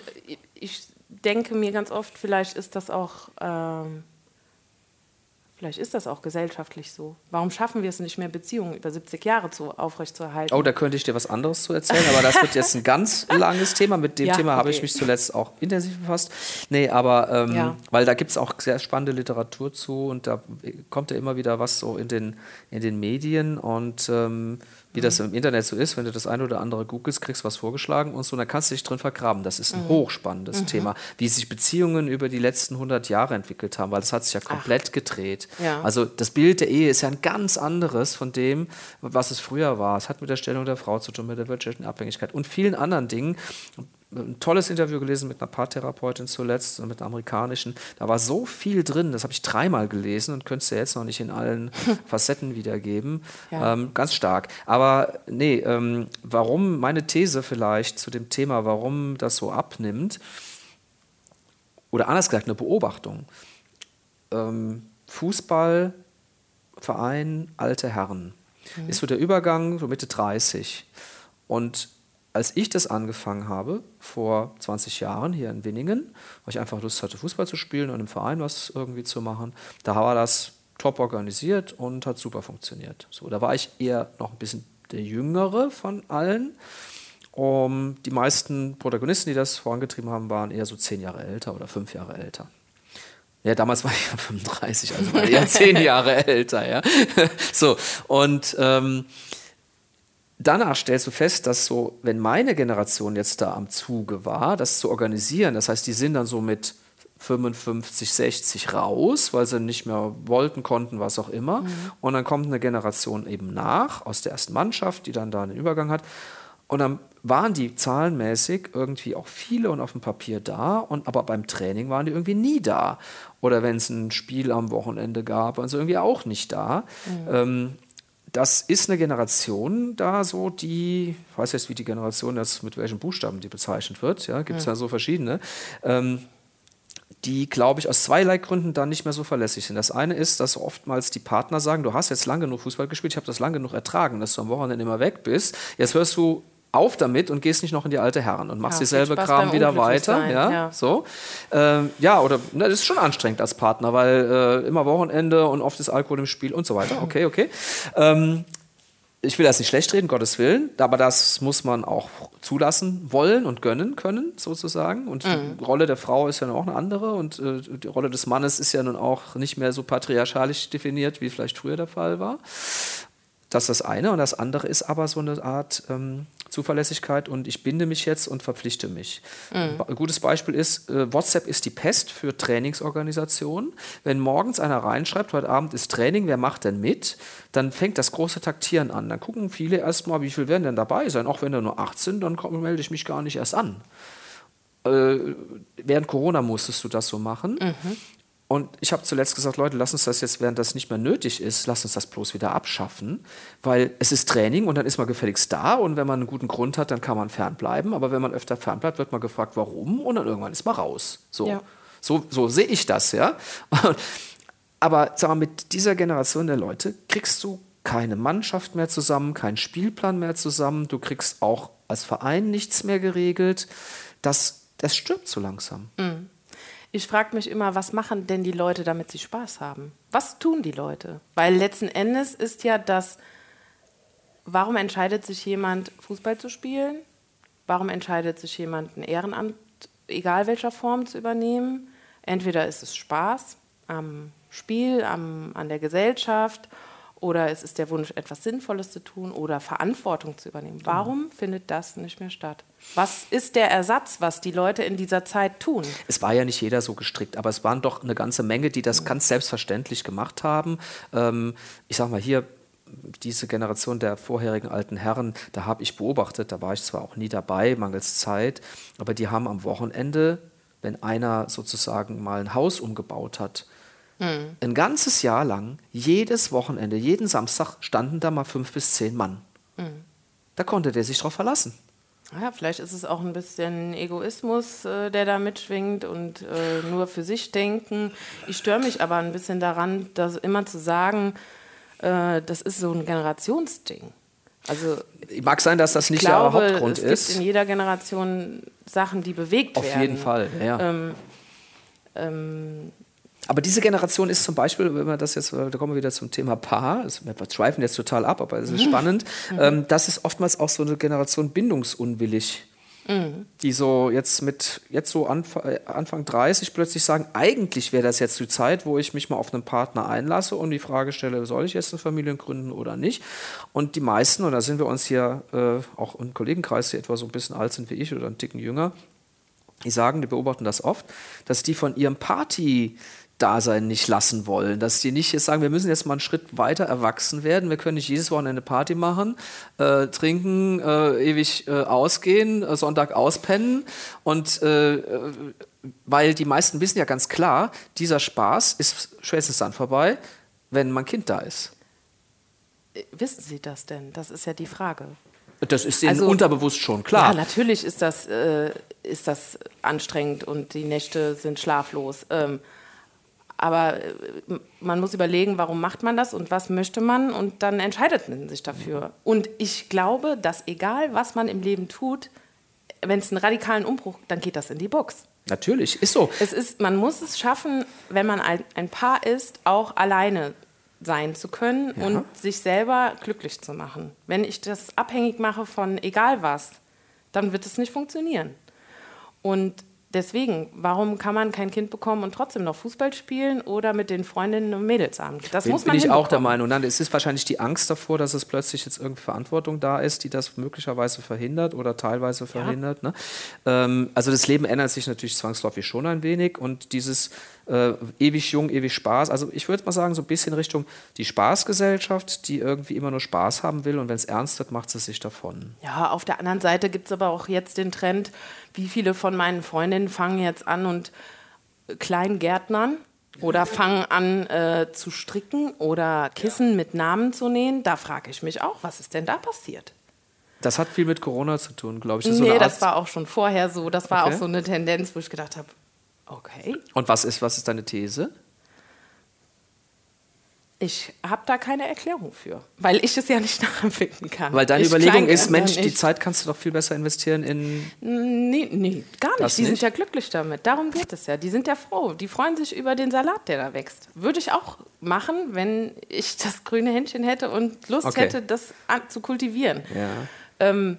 ich denke mir ganz oft, vielleicht ist das auch ähm, Vielleicht ist das auch gesellschaftlich so. Warum schaffen wir es nicht mehr, Beziehungen über 70 Jahre zu, aufrechtzuerhalten? Oh, da könnte ich dir was anderes zu erzählen, aber das wird jetzt ein ganz [laughs] langes Thema. Mit dem ja, Thema okay. habe ich mich zuletzt auch intensiv befasst. Nee, aber ähm, ja. weil da gibt es auch sehr spannende Literatur zu und da kommt ja immer wieder was so in den, in den Medien und ähm, wie das im Internet so ist, wenn du das eine oder andere googelst, kriegst du was vorgeschlagen und so, dann kannst du dich drin vergraben. Das ist ein mhm. hochspannendes mhm. Thema, wie sich Beziehungen über die letzten 100 Jahre entwickelt haben, weil das hat sich ja komplett Ach. gedreht. Ja. Also das Bild der Ehe ist ja ein ganz anderes von dem, was es früher war. Es hat mit der Stellung der Frau zu tun, mit der wirtschaftlichen Abhängigkeit und vielen anderen Dingen ein tolles Interview gelesen mit einer Paartherapeutin zuletzt, mit einer amerikanischen. Da war so viel drin, das habe ich dreimal gelesen und könnte es ja jetzt noch nicht in allen [laughs] Facetten wiedergeben. Ja. Ähm, ganz stark. Aber nee, ähm, warum meine These vielleicht zu dem Thema, warum das so abnimmt, oder anders gesagt, eine Beobachtung. Ähm, Fußballverein, alte Herren. Mhm. Ist so der Übergang, so Mitte 30. Und als ich das angefangen habe, vor 20 Jahren hier in Winningen, weil ich einfach Lust hatte, Fußball zu spielen und im Verein was irgendwie zu machen, da war das top organisiert und hat super funktioniert. So, da war ich eher noch ein bisschen der Jüngere von allen. Um, die meisten Protagonisten, die das vorangetrieben haben, waren eher so zehn Jahre älter oder fünf Jahre älter. Ja, damals war ich ja 35, also war ich ja [laughs] zehn Jahre älter, ja. so, und ähm, danach stellst du fest, dass so, wenn meine Generation jetzt da am Zuge war, das zu organisieren, das heißt, die sind dann so mit 55, 60 raus, weil sie nicht mehr wollten, konnten, was auch immer. Mhm. Und dann kommt eine Generation eben nach aus der ersten Mannschaft, die dann da einen Übergang hat. Und dann waren die zahlenmäßig irgendwie auch viele und auf dem Papier da, und aber beim Training waren die irgendwie nie da. Oder wenn es ein Spiel am Wochenende gab, waren sie irgendwie auch nicht da. Mhm. Ähm, das ist eine Generation da so, die, ich weiß jetzt, wie die Generation das mit welchen Buchstaben die bezeichnet wird, ja, gibt es mhm. ja so verschiedene. Ähm, die, glaube ich, aus zweierlei Gründen dann nicht mehr so verlässlich sind. Das eine ist, dass oftmals die Partner sagen, du hast jetzt lange genug Fußball gespielt, ich habe das lange genug ertragen, dass du am Wochenende immer weg bist. Jetzt hörst du auf damit und gehst nicht noch in die alte Herren und machst ja, dieselbe Kram wieder weiter. Ja, ja, So. Ähm, ja, oder ne, das ist schon anstrengend als Partner, weil äh, immer Wochenende und oft ist Alkohol im Spiel und so weiter. Okay, okay. Ähm, ich will das nicht schlecht reden, Gottes Willen, aber das muss man auch zulassen wollen und gönnen können, sozusagen. Und mhm. die Rolle der Frau ist ja auch eine andere und äh, die Rolle des Mannes ist ja nun auch nicht mehr so patriarchalisch definiert, wie vielleicht früher der Fall war. Das ist das eine. Und das andere ist aber so eine Art ähm, Zuverlässigkeit und ich binde mich jetzt und verpflichte mich. Mhm. Ein gutes Beispiel ist, äh, WhatsApp ist die Pest für Trainingsorganisationen. Wenn morgens einer reinschreibt, heute Abend ist Training, wer macht denn mit? Dann fängt das große Taktieren an. Dann gucken viele erstmal, wie viel werden denn dabei sein? Auch wenn da nur 18, dann melde ich mich gar nicht erst an. Äh, während Corona musstest du das so machen. Mhm. Und ich habe zuletzt gesagt, Leute, lass uns das jetzt, während das nicht mehr nötig ist, lass uns das bloß wieder abschaffen, weil es ist Training und dann ist man gefälligst da und wenn man einen guten Grund hat, dann kann man fernbleiben, aber wenn man öfter fernbleibt, wird man gefragt, warum und dann irgendwann ist man raus. So, ja. so, so sehe ich das, ja. Aber sag mal, mit dieser Generation der Leute kriegst du keine Mannschaft mehr zusammen, keinen Spielplan mehr zusammen, du kriegst auch als Verein nichts mehr geregelt. Das, das stirbt so langsam. Mhm. Ich frage mich immer, was machen denn die Leute, damit sie Spaß haben? Was tun die Leute? Weil letzten Endes ist ja das, warum entscheidet sich jemand, Fußball zu spielen? Warum entscheidet sich jemand, ein Ehrenamt, egal welcher Form, zu übernehmen? Entweder ist es Spaß am Spiel, am, an der Gesellschaft oder es ist der Wunsch, etwas Sinnvolles zu tun oder Verantwortung zu übernehmen. Genau. Warum findet das nicht mehr statt? Was ist der Ersatz, was die Leute in dieser Zeit tun? Es war ja nicht jeder so gestrickt, aber es waren doch eine ganze Menge, die das ganz selbstverständlich gemacht haben. Ähm, ich sage mal hier, diese Generation der vorherigen alten Herren, da habe ich beobachtet, da war ich zwar auch nie dabei, mangels Zeit, aber die haben am Wochenende, wenn einer sozusagen mal ein Haus umgebaut hat, Mhm. Ein ganzes Jahr lang, jedes Wochenende, jeden Samstag standen da mal fünf bis zehn Mann. Mhm. Da konnte der sich drauf verlassen. Ja, vielleicht ist es auch ein bisschen Egoismus, äh, der da mitschwingt und äh, nur für sich denken. Ich störe mich aber ein bisschen daran, dass immer zu sagen, äh, das ist so ein Generationsding. Also mag sein, dass das nicht glaube, der Hauptgrund ist. Es gibt in jeder Generation Sachen, die bewegt Auf werden. Auf jeden Fall, ja. Ähm, ähm, aber diese Generation ist zum Beispiel, wenn wir das jetzt, da kommen wir wieder zum Thema Paar, also wir schweifen jetzt total ab, aber es ist mhm. spannend, mhm. ähm, das ist oftmals auch so eine Generation bindungsunwillig. Mhm. Die so jetzt mit, jetzt so Anf Anfang 30 plötzlich sagen, eigentlich wäre das jetzt die Zeit, wo ich mich mal auf einen Partner einlasse und die Frage stelle, soll ich jetzt eine Familie gründen oder nicht? Und die meisten, und da sind wir uns hier äh, auch im Kollegenkreis, die etwa so ein bisschen alt sind wie ich oder einen Ticken jünger, die sagen, die beobachten das oft, dass die von ihrem Party Dasein nicht lassen wollen. Dass die nicht jetzt sagen, wir müssen jetzt mal einen Schritt weiter erwachsen werden. Wir können nicht jedes Wochenende Party machen, äh, trinken, äh, ewig äh, ausgehen, äh, Sonntag auspennen. Und äh, äh, weil die meisten wissen ja ganz klar, dieser Spaß ist spätestens dann vorbei, wenn mein Kind da ist. Wissen Sie das denn? Das ist ja die Frage. Das ist denen also, unterbewusst schon klar. Ja, natürlich ist das, ist das anstrengend und die Nächte sind schlaflos. Ähm, aber äh, man muss überlegen, warum macht man das und was möchte man und dann entscheidet man sich dafür. Und ich glaube, dass egal, was man im Leben tut, wenn es einen radikalen Umbruch, dann geht das in die Box. Natürlich, ist so. Es ist, man muss es schaffen, wenn man ein, ein Paar ist, auch alleine sein zu können ja. und sich selber glücklich zu machen. Wenn ich das abhängig mache von egal was, dann wird es nicht funktionieren. Und deswegen, warum kann man kein Kind bekommen und trotzdem noch Fußball spielen oder mit den Freundinnen und Mädelsabend? Das bin, muss man Bin ich auch der Meinung. Nein, es ist wahrscheinlich die Angst davor, dass es plötzlich jetzt irgendwie Verantwortung da ist, die das möglicherweise verhindert oder teilweise verhindert. Ja. Ne? Ähm, also das Leben ändert sich natürlich zwangsläufig schon ein wenig und dieses äh, ewig jung, ewig Spaß. Also ich würde mal sagen, so ein bisschen Richtung die Spaßgesellschaft, die irgendwie immer nur Spaß haben will und wenn es ernst wird, macht sie sich davon. Ja, auf der anderen Seite gibt es aber auch jetzt den Trend, wie viele von meinen Freundinnen fangen jetzt an und Kleingärtnern oder fangen an äh, zu stricken oder Kissen ja. mit Namen zu nähen. Da frage ich mich auch, was ist denn da passiert? Das hat viel mit Corona zu tun, glaube ich. Das nee, das war auch schon vorher so. Das war okay. auch so eine Tendenz, wo ich gedacht habe, Okay. Und was ist, was ist deine These? Ich habe da keine Erklärung für, weil ich es ja nicht [laughs] nachempfinden kann. Weil deine ich Überlegung ist, Mensch, die Zeit kannst du doch viel besser investieren in. Nee, nee gar nicht. Die nicht? sind ja glücklich damit. Darum geht es ja. Die sind ja froh. Die freuen sich über den Salat, der da wächst. Würde ich auch machen, wenn ich [laughs] das grüne Händchen hätte und Lust okay. hätte, das zu kultivieren. Ja. Ähm,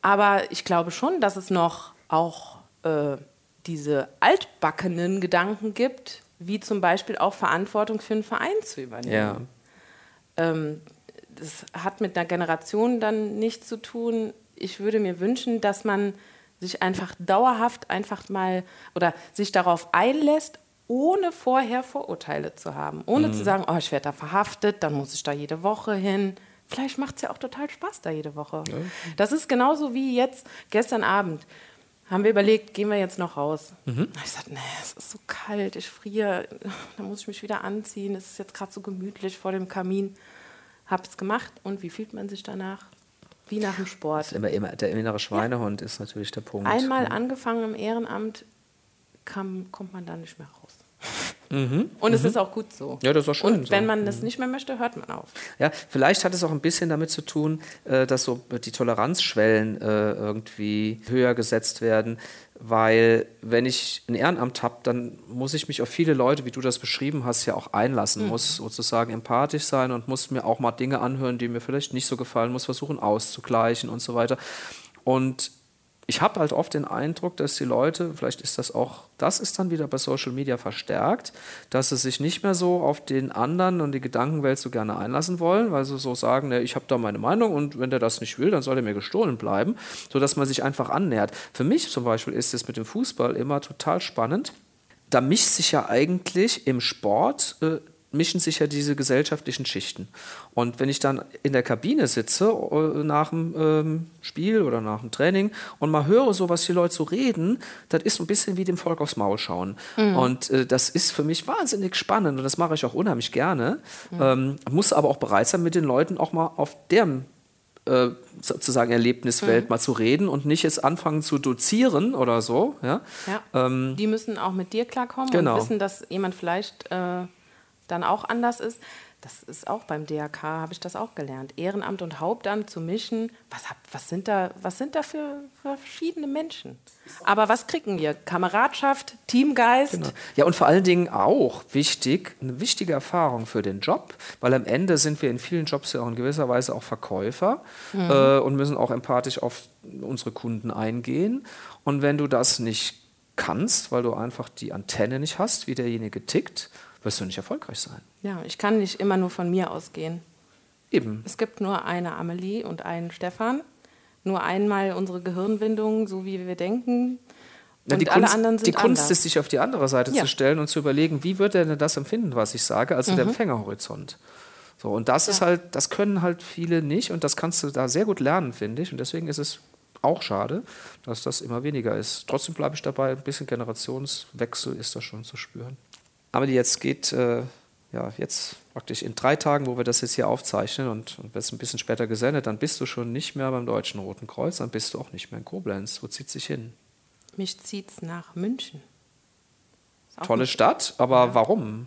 aber ich glaube schon, dass es noch auch äh, diese altbackenen Gedanken gibt, wie zum Beispiel auch Verantwortung für einen Verein zu übernehmen. Ja. Ähm, das hat mit einer Generation dann nichts zu tun. Ich würde mir wünschen, dass man sich einfach dauerhaft einfach mal oder sich darauf einlässt, ohne vorher Vorurteile zu haben. Ohne mhm. zu sagen, oh, ich werde da verhaftet, dann muss ich da jede Woche hin. Vielleicht macht es ja auch total Spaß da jede Woche. Ja. Das ist genauso wie jetzt gestern Abend haben wir überlegt, gehen wir jetzt noch raus. Mhm. Ich sagte, nee, es ist so kalt, ich friere, da muss ich mich wieder anziehen, es ist jetzt gerade so gemütlich vor dem Kamin. Habe es gemacht und wie fühlt man sich danach? Wie nach dem Sport. Immer, immer, der innere Schweinehund ja. ist natürlich der Punkt. Einmal mhm. angefangen im Ehrenamt, kam, kommt man da nicht mehr raus. Mhm. Und es mhm. ist auch gut so. Ja, das ist auch schön. Und wenn man das mhm. nicht mehr möchte, hört man auf. Ja, vielleicht hat es auch ein bisschen damit zu tun, äh, dass so die Toleranzschwellen äh, irgendwie höher gesetzt werden. Weil wenn ich ein Ehrenamt habe, dann muss ich mich auf viele Leute, wie du das beschrieben hast, ja auch einlassen, mhm. muss sozusagen empathisch sein und muss mir auch mal Dinge anhören, die mir vielleicht nicht so gefallen, muss versuchen auszugleichen und so weiter. Und ich habe halt oft den Eindruck, dass die Leute, vielleicht ist das auch, das ist dann wieder bei Social Media verstärkt, dass sie sich nicht mehr so auf den anderen und die Gedankenwelt so gerne einlassen wollen, weil sie so sagen, ne, ich habe da meine Meinung und wenn der das nicht will, dann soll er mir gestohlen bleiben, sodass man sich einfach annähert. Für mich zum Beispiel ist es mit dem Fußball immer total spannend. Da mischt sich ja eigentlich im Sport äh, mischen sich ja diese gesellschaftlichen Schichten. Und wenn ich dann in der Kabine sitze äh, nach dem ähm, Spiel oder nach dem Training und mal höre, so was die Leute so reden, das ist ein bisschen wie dem Volk aufs Maul schauen. Mhm. Und äh, das ist für mich wahnsinnig spannend und das mache ich auch unheimlich gerne. Mhm. Ähm, muss aber auch bereit sein, mit den Leuten auch mal auf deren äh, sozusagen Erlebniswelt mhm. mal zu reden und nicht jetzt anfangen zu dozieren oder so. Ja? ja. Ähm, die müssen auch mit dir klarkommen genau. und wissen, dass jemand vielleicht äh dann auch anders ist. Das ist auch beim DRK, habe ich das auch gelernt. Ehrenamt und Hauptamt zu mischen. Was, was, sind, da, was sind da für verschiedene Menschen? Aber was kriegen wir? Kameradschaft, Teamgeist? Genau. Ja, und vor allen Dingen auch wichtig, eine wichtige Erfahrung für den Job, weil am Ende sind wir in vielen Jobs ja auch in gewisser Weise auch Verkäufer mhm. äh, und müssen auch empathisch auf unsere Kunden eingehen. Und wenn du das nicht kannst, weil du einfach die Antenne nicht hast, wie derjenige tickt, wirst du nicht erfolgreich sein. Ja, ich kann nicht immer nur von mir ausgehen. Eben. Es gibt nur eine Amelie und einen Stefan. Nur einmal unsere Gehirnwindung, so wie wir denken. Ja, und alle Kunst, anderen sind Die Kunst anders. ist, sich auf die andere Seite ja. zu stellen und zu überlegen, wie wird er denn das empfinden, was ich sage, also mhm. der Empfängerhorizont. So, und das ja. ist halt, das können halt viele nicht und das kannst du da sehr gut lernen, finde ich. Und deswegen ist es auch schade, dass das immer weniger ist. Trotzdem bleibe ich dabei, ein bisschen Generationswechsel ist da schon zu spüren. Aber jetzt geht äh, ja, jetzt praktisch in drei Tagen, wo wir das jetzt hier aufzeichnen und, und wird ein bisschen später gesendet, dann bist du schon nicht mehr beim Deutschen Roten Kreuz, dann bist du auch nicht mehr in Koblenz. Wo zieht sich hin? Mich zieht es nach München. Tolle Stadt, aber ja. warum?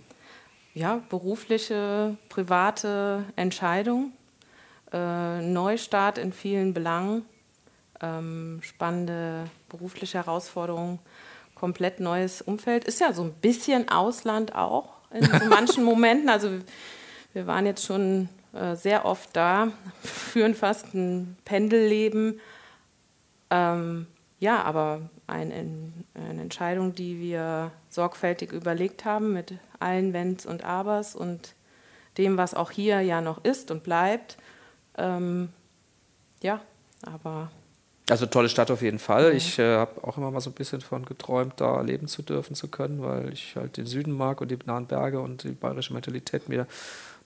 Ja, berufliche, private Entscheidung, äh, Neustart in vielen Belangen, ähm, spannende berufliche Herausforderungen, komplett neues Umfeld. Ist ja so ein bisschen Ausland auch in so manchen [laughs] Momenten. Also wir waren jetzt schon äh, sehr oft da, führen fast ein Pendelleben. Ähm, ja, aber ein, eine Entscheidung, die wir sorgfältig überlegt haben mit allen Wenns und Abers und dem, was auch hier ja noch ist und bleibt. Ähm, ja, aber. Also tolle Stadt auf jeden Fall. Mhm. Ich äh, habe auch immer mal so ein bisschen davon geträumt, da leben zu dürfen zu können, weil ich halt den Süden mag und die nahen Berge und die bayerische Mentalität mir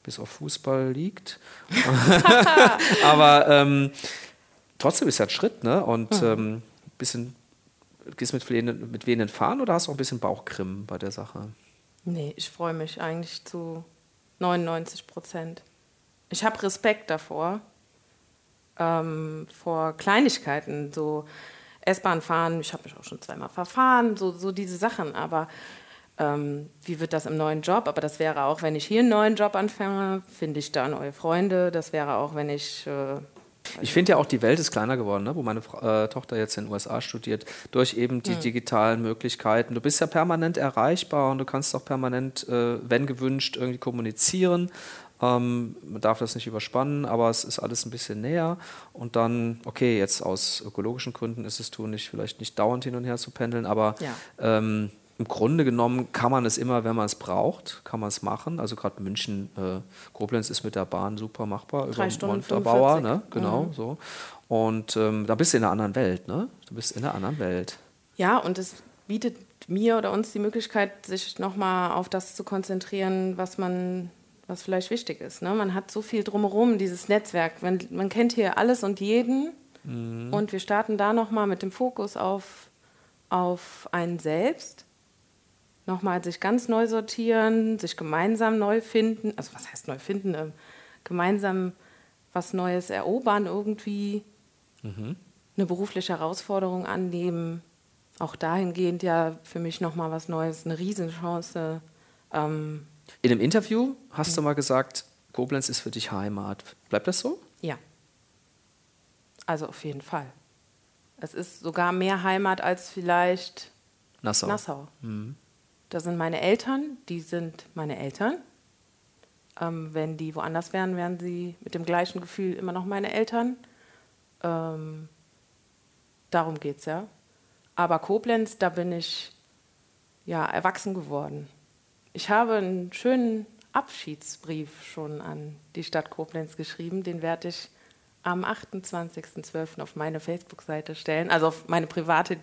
bis auf Fußball liegt. [laughs] [laughs] aber ähm, trotzdem ist ja ein Schritt, ne? Und mhm. ähm, bisschen gehst du mit, wehenden, mit wehenden Fahnen oder hast du auch ein bisschen Bauchkrimmen bei der Sache? Nee, ich freue mich eigentlich zu 99 Prozent. Ich habe Respekt davor, ähm, vor Kleinigkeiten, so S-Bahn fahren, ich habe mich auch schon zweimal verfahren, so, so diese Sachen, aber ähm, wie wird das im neuen Job? Aber das wäre auch, wenn ich hier einen neuen Job anfange, finde ich da neue Freunde. Das wäre auch, wenn ich äh, ich finde ja auch, die Welt ist kleiner geworden, ne? wo meine äh, Tochter jetzt in den USA studiert, durch eben die mhm. digitalen Möglichkeiten. Du bist ja permanent erreichbar und du kannst auch permanent, äh, wenn gewünscht, irgendwie kommunizieren. Ähm, man darf das nicht überspannen, aber es ist alles ein bisschen näher. Und dann, okay, jetzt aus ökologischen Gründen ist es tun, nicht, vielleicht nicht dauernd hin und her zu pendeln, aber ja. ähm, im Grunde genommen kann man es immer, wenn man es braucht, kann man es machen. Also gerade München, äh, Koblenz ist mit der Bahn super machbar Drei über Montabaur, ne? Genau mhm. so. Und ähm, da bist du in einer anderen Welt, ne? Du bist in einer anderen Welt. Ja, und es bietet mir oder uns die Möglichkeit, sich nochmal auf das zu konzentrieren, was man, was vielleicht wichtig ist. Ne? Man hat so viel drumherum, dieses Netzwerk. Man, man kennt hier alles und jeden. Mhm. Und wir starten da nochmal mit dem Fokus auf, auf einen selbst nochmal sich ganz neu sortieren, sich gemeinsam neu finden, also was heißt neu finden, äh, gemeinsam was Neues erobern irgendwie, mhm. eine berufliche Herausforderung annehmen, auch dahingehend ja für mich nochmal was Neues, eine Riesenchance. Ähm, In einem Interview hast du mal gesagt, Koblenz ist für dich Heimat. Bleibt das so? Ja. Also auf jeden Fall. Es ist sogar mehr Heimat als vielleicht Nassau. Nassau. Mhm. Da sind meine Eltern, die sind meine Eltern. Ähm, wenn die woanders wären, wären sie mit dem gleichen Gefühl immer noch meine Eltern. Ähm, darum geht es ja. Aber Koblenz, da bin ich ja erwachsen geworden. Ich habe einen schönen Abschiedsbrief schon an die Stadt Koblenz geschrieben. Den werde ich am 28.12. auf meine Facebook-Seite stellen, also auf meine private,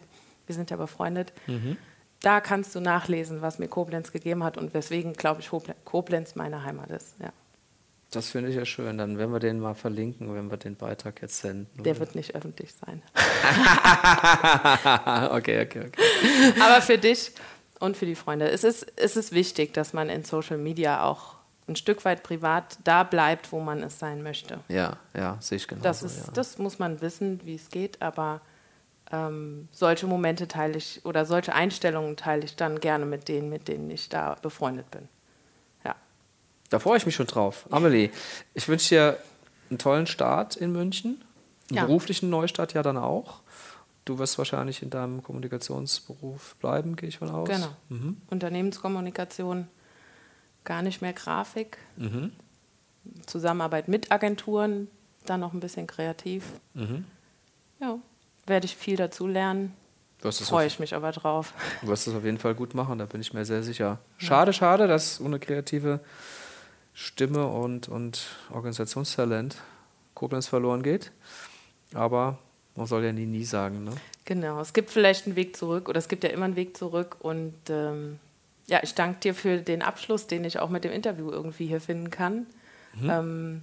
wir sind ja befreundet. Mhm da kannst du nachlesen, was mir Koblenz gegeben hat und weswegen, glaube ich, Koblenz meine Heimat ist. Ja. Das finde ich ja schön. Dann werden wir den mal verlinken, wenn wir den Beitrag jetzt senden. Der wird nicht öffentlich sein. [laughs] okay, okay, okay. Aber für dich und für die Freunde. Es ist, es ist wichtig, dass man in Social Media auch ein Stück weit privat da bleibt, wo man es sein möchte. Ja, ja, sehe ich genau. Das, ja. das muss man wissen, wie es geht, aber ähm, solche Momente teile ich oder solche Einstellungen teile ich dann gerne mit denen, mit denen ich da befreundet bin. Ja. Da freue ich mich schon drauf. Amelie, ich wünsche dir einen tollen Start in München, einen ja. beruflichen Neustart ja dann auch. Du wirst wahrscheinlich in deinem Kommunikationsberuf bleiben, gehe ich von aus. Genau. Mhm. Unternehmenskommunikation, gar nicht mehr Grafik. Mhm. Zusammenarbeit mit Agenturen, dann noch ein bisschen kreativ. Mhm. Ja werde ich viel dazu lernen. Freue ich mich aber drauf. Du wirst es auf jeden Fall gut machen, da bin ich mir sehr sicher. Schade, ja. schade, dass ohne kreative Stimme und, und Organisationstalent Koblenz verloren geht. Aber man soll ja nie, nie sagen. Ne? Genau, es gibt vielleicht einen Weg zurück oder es gibt ja immer einen Weg zurück. Und ähm, ja, ich danke dir für den Abschluss, den ich auch mit dem Interview irgendwie hier finden kann. Mhm. Ähm,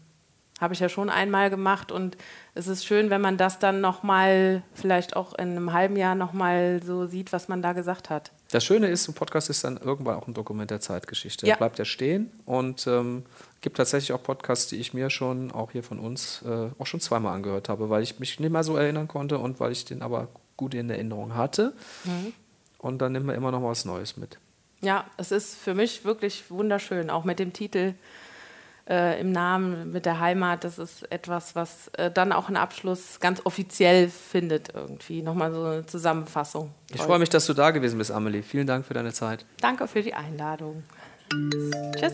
habe ich ja schon einmal gemacht und es ist schön, wenn man das dann nochmal, vielleicht auch in einem halben Jahr nochmal so sieht, was man da gesagt hat. Das Schöne ist, ein Podcast ist dann irgendwann auch ein Dokument der Zeitgeschichte. Ja. Er bleibt ja stehen und ähm, gibt tatsächlich auch Podcasts, die ich mir schon, auch hier von uns, äh, auch schon zweimal angehört habe, weil ich mich nicht mehr so erinnern konnte und weil ich den aber gut in Erinnerung hatte. Und dann nehmen wir immer noch was Neues mit. Ja, es ist für mich wirklich wunderschön, auch mit dem Titel äh, im Namen, mit der Heimat. Das ist etwas, was äh, dann auch einen Abschluss ganz offiziell findet irgendwie. Nochmal so eine Zusammenfassung. Ich freue mich, dass du da gewesen bist, Amelie. Vielen Dank für deine Zeit. Danke für die Einladung. Tschüss.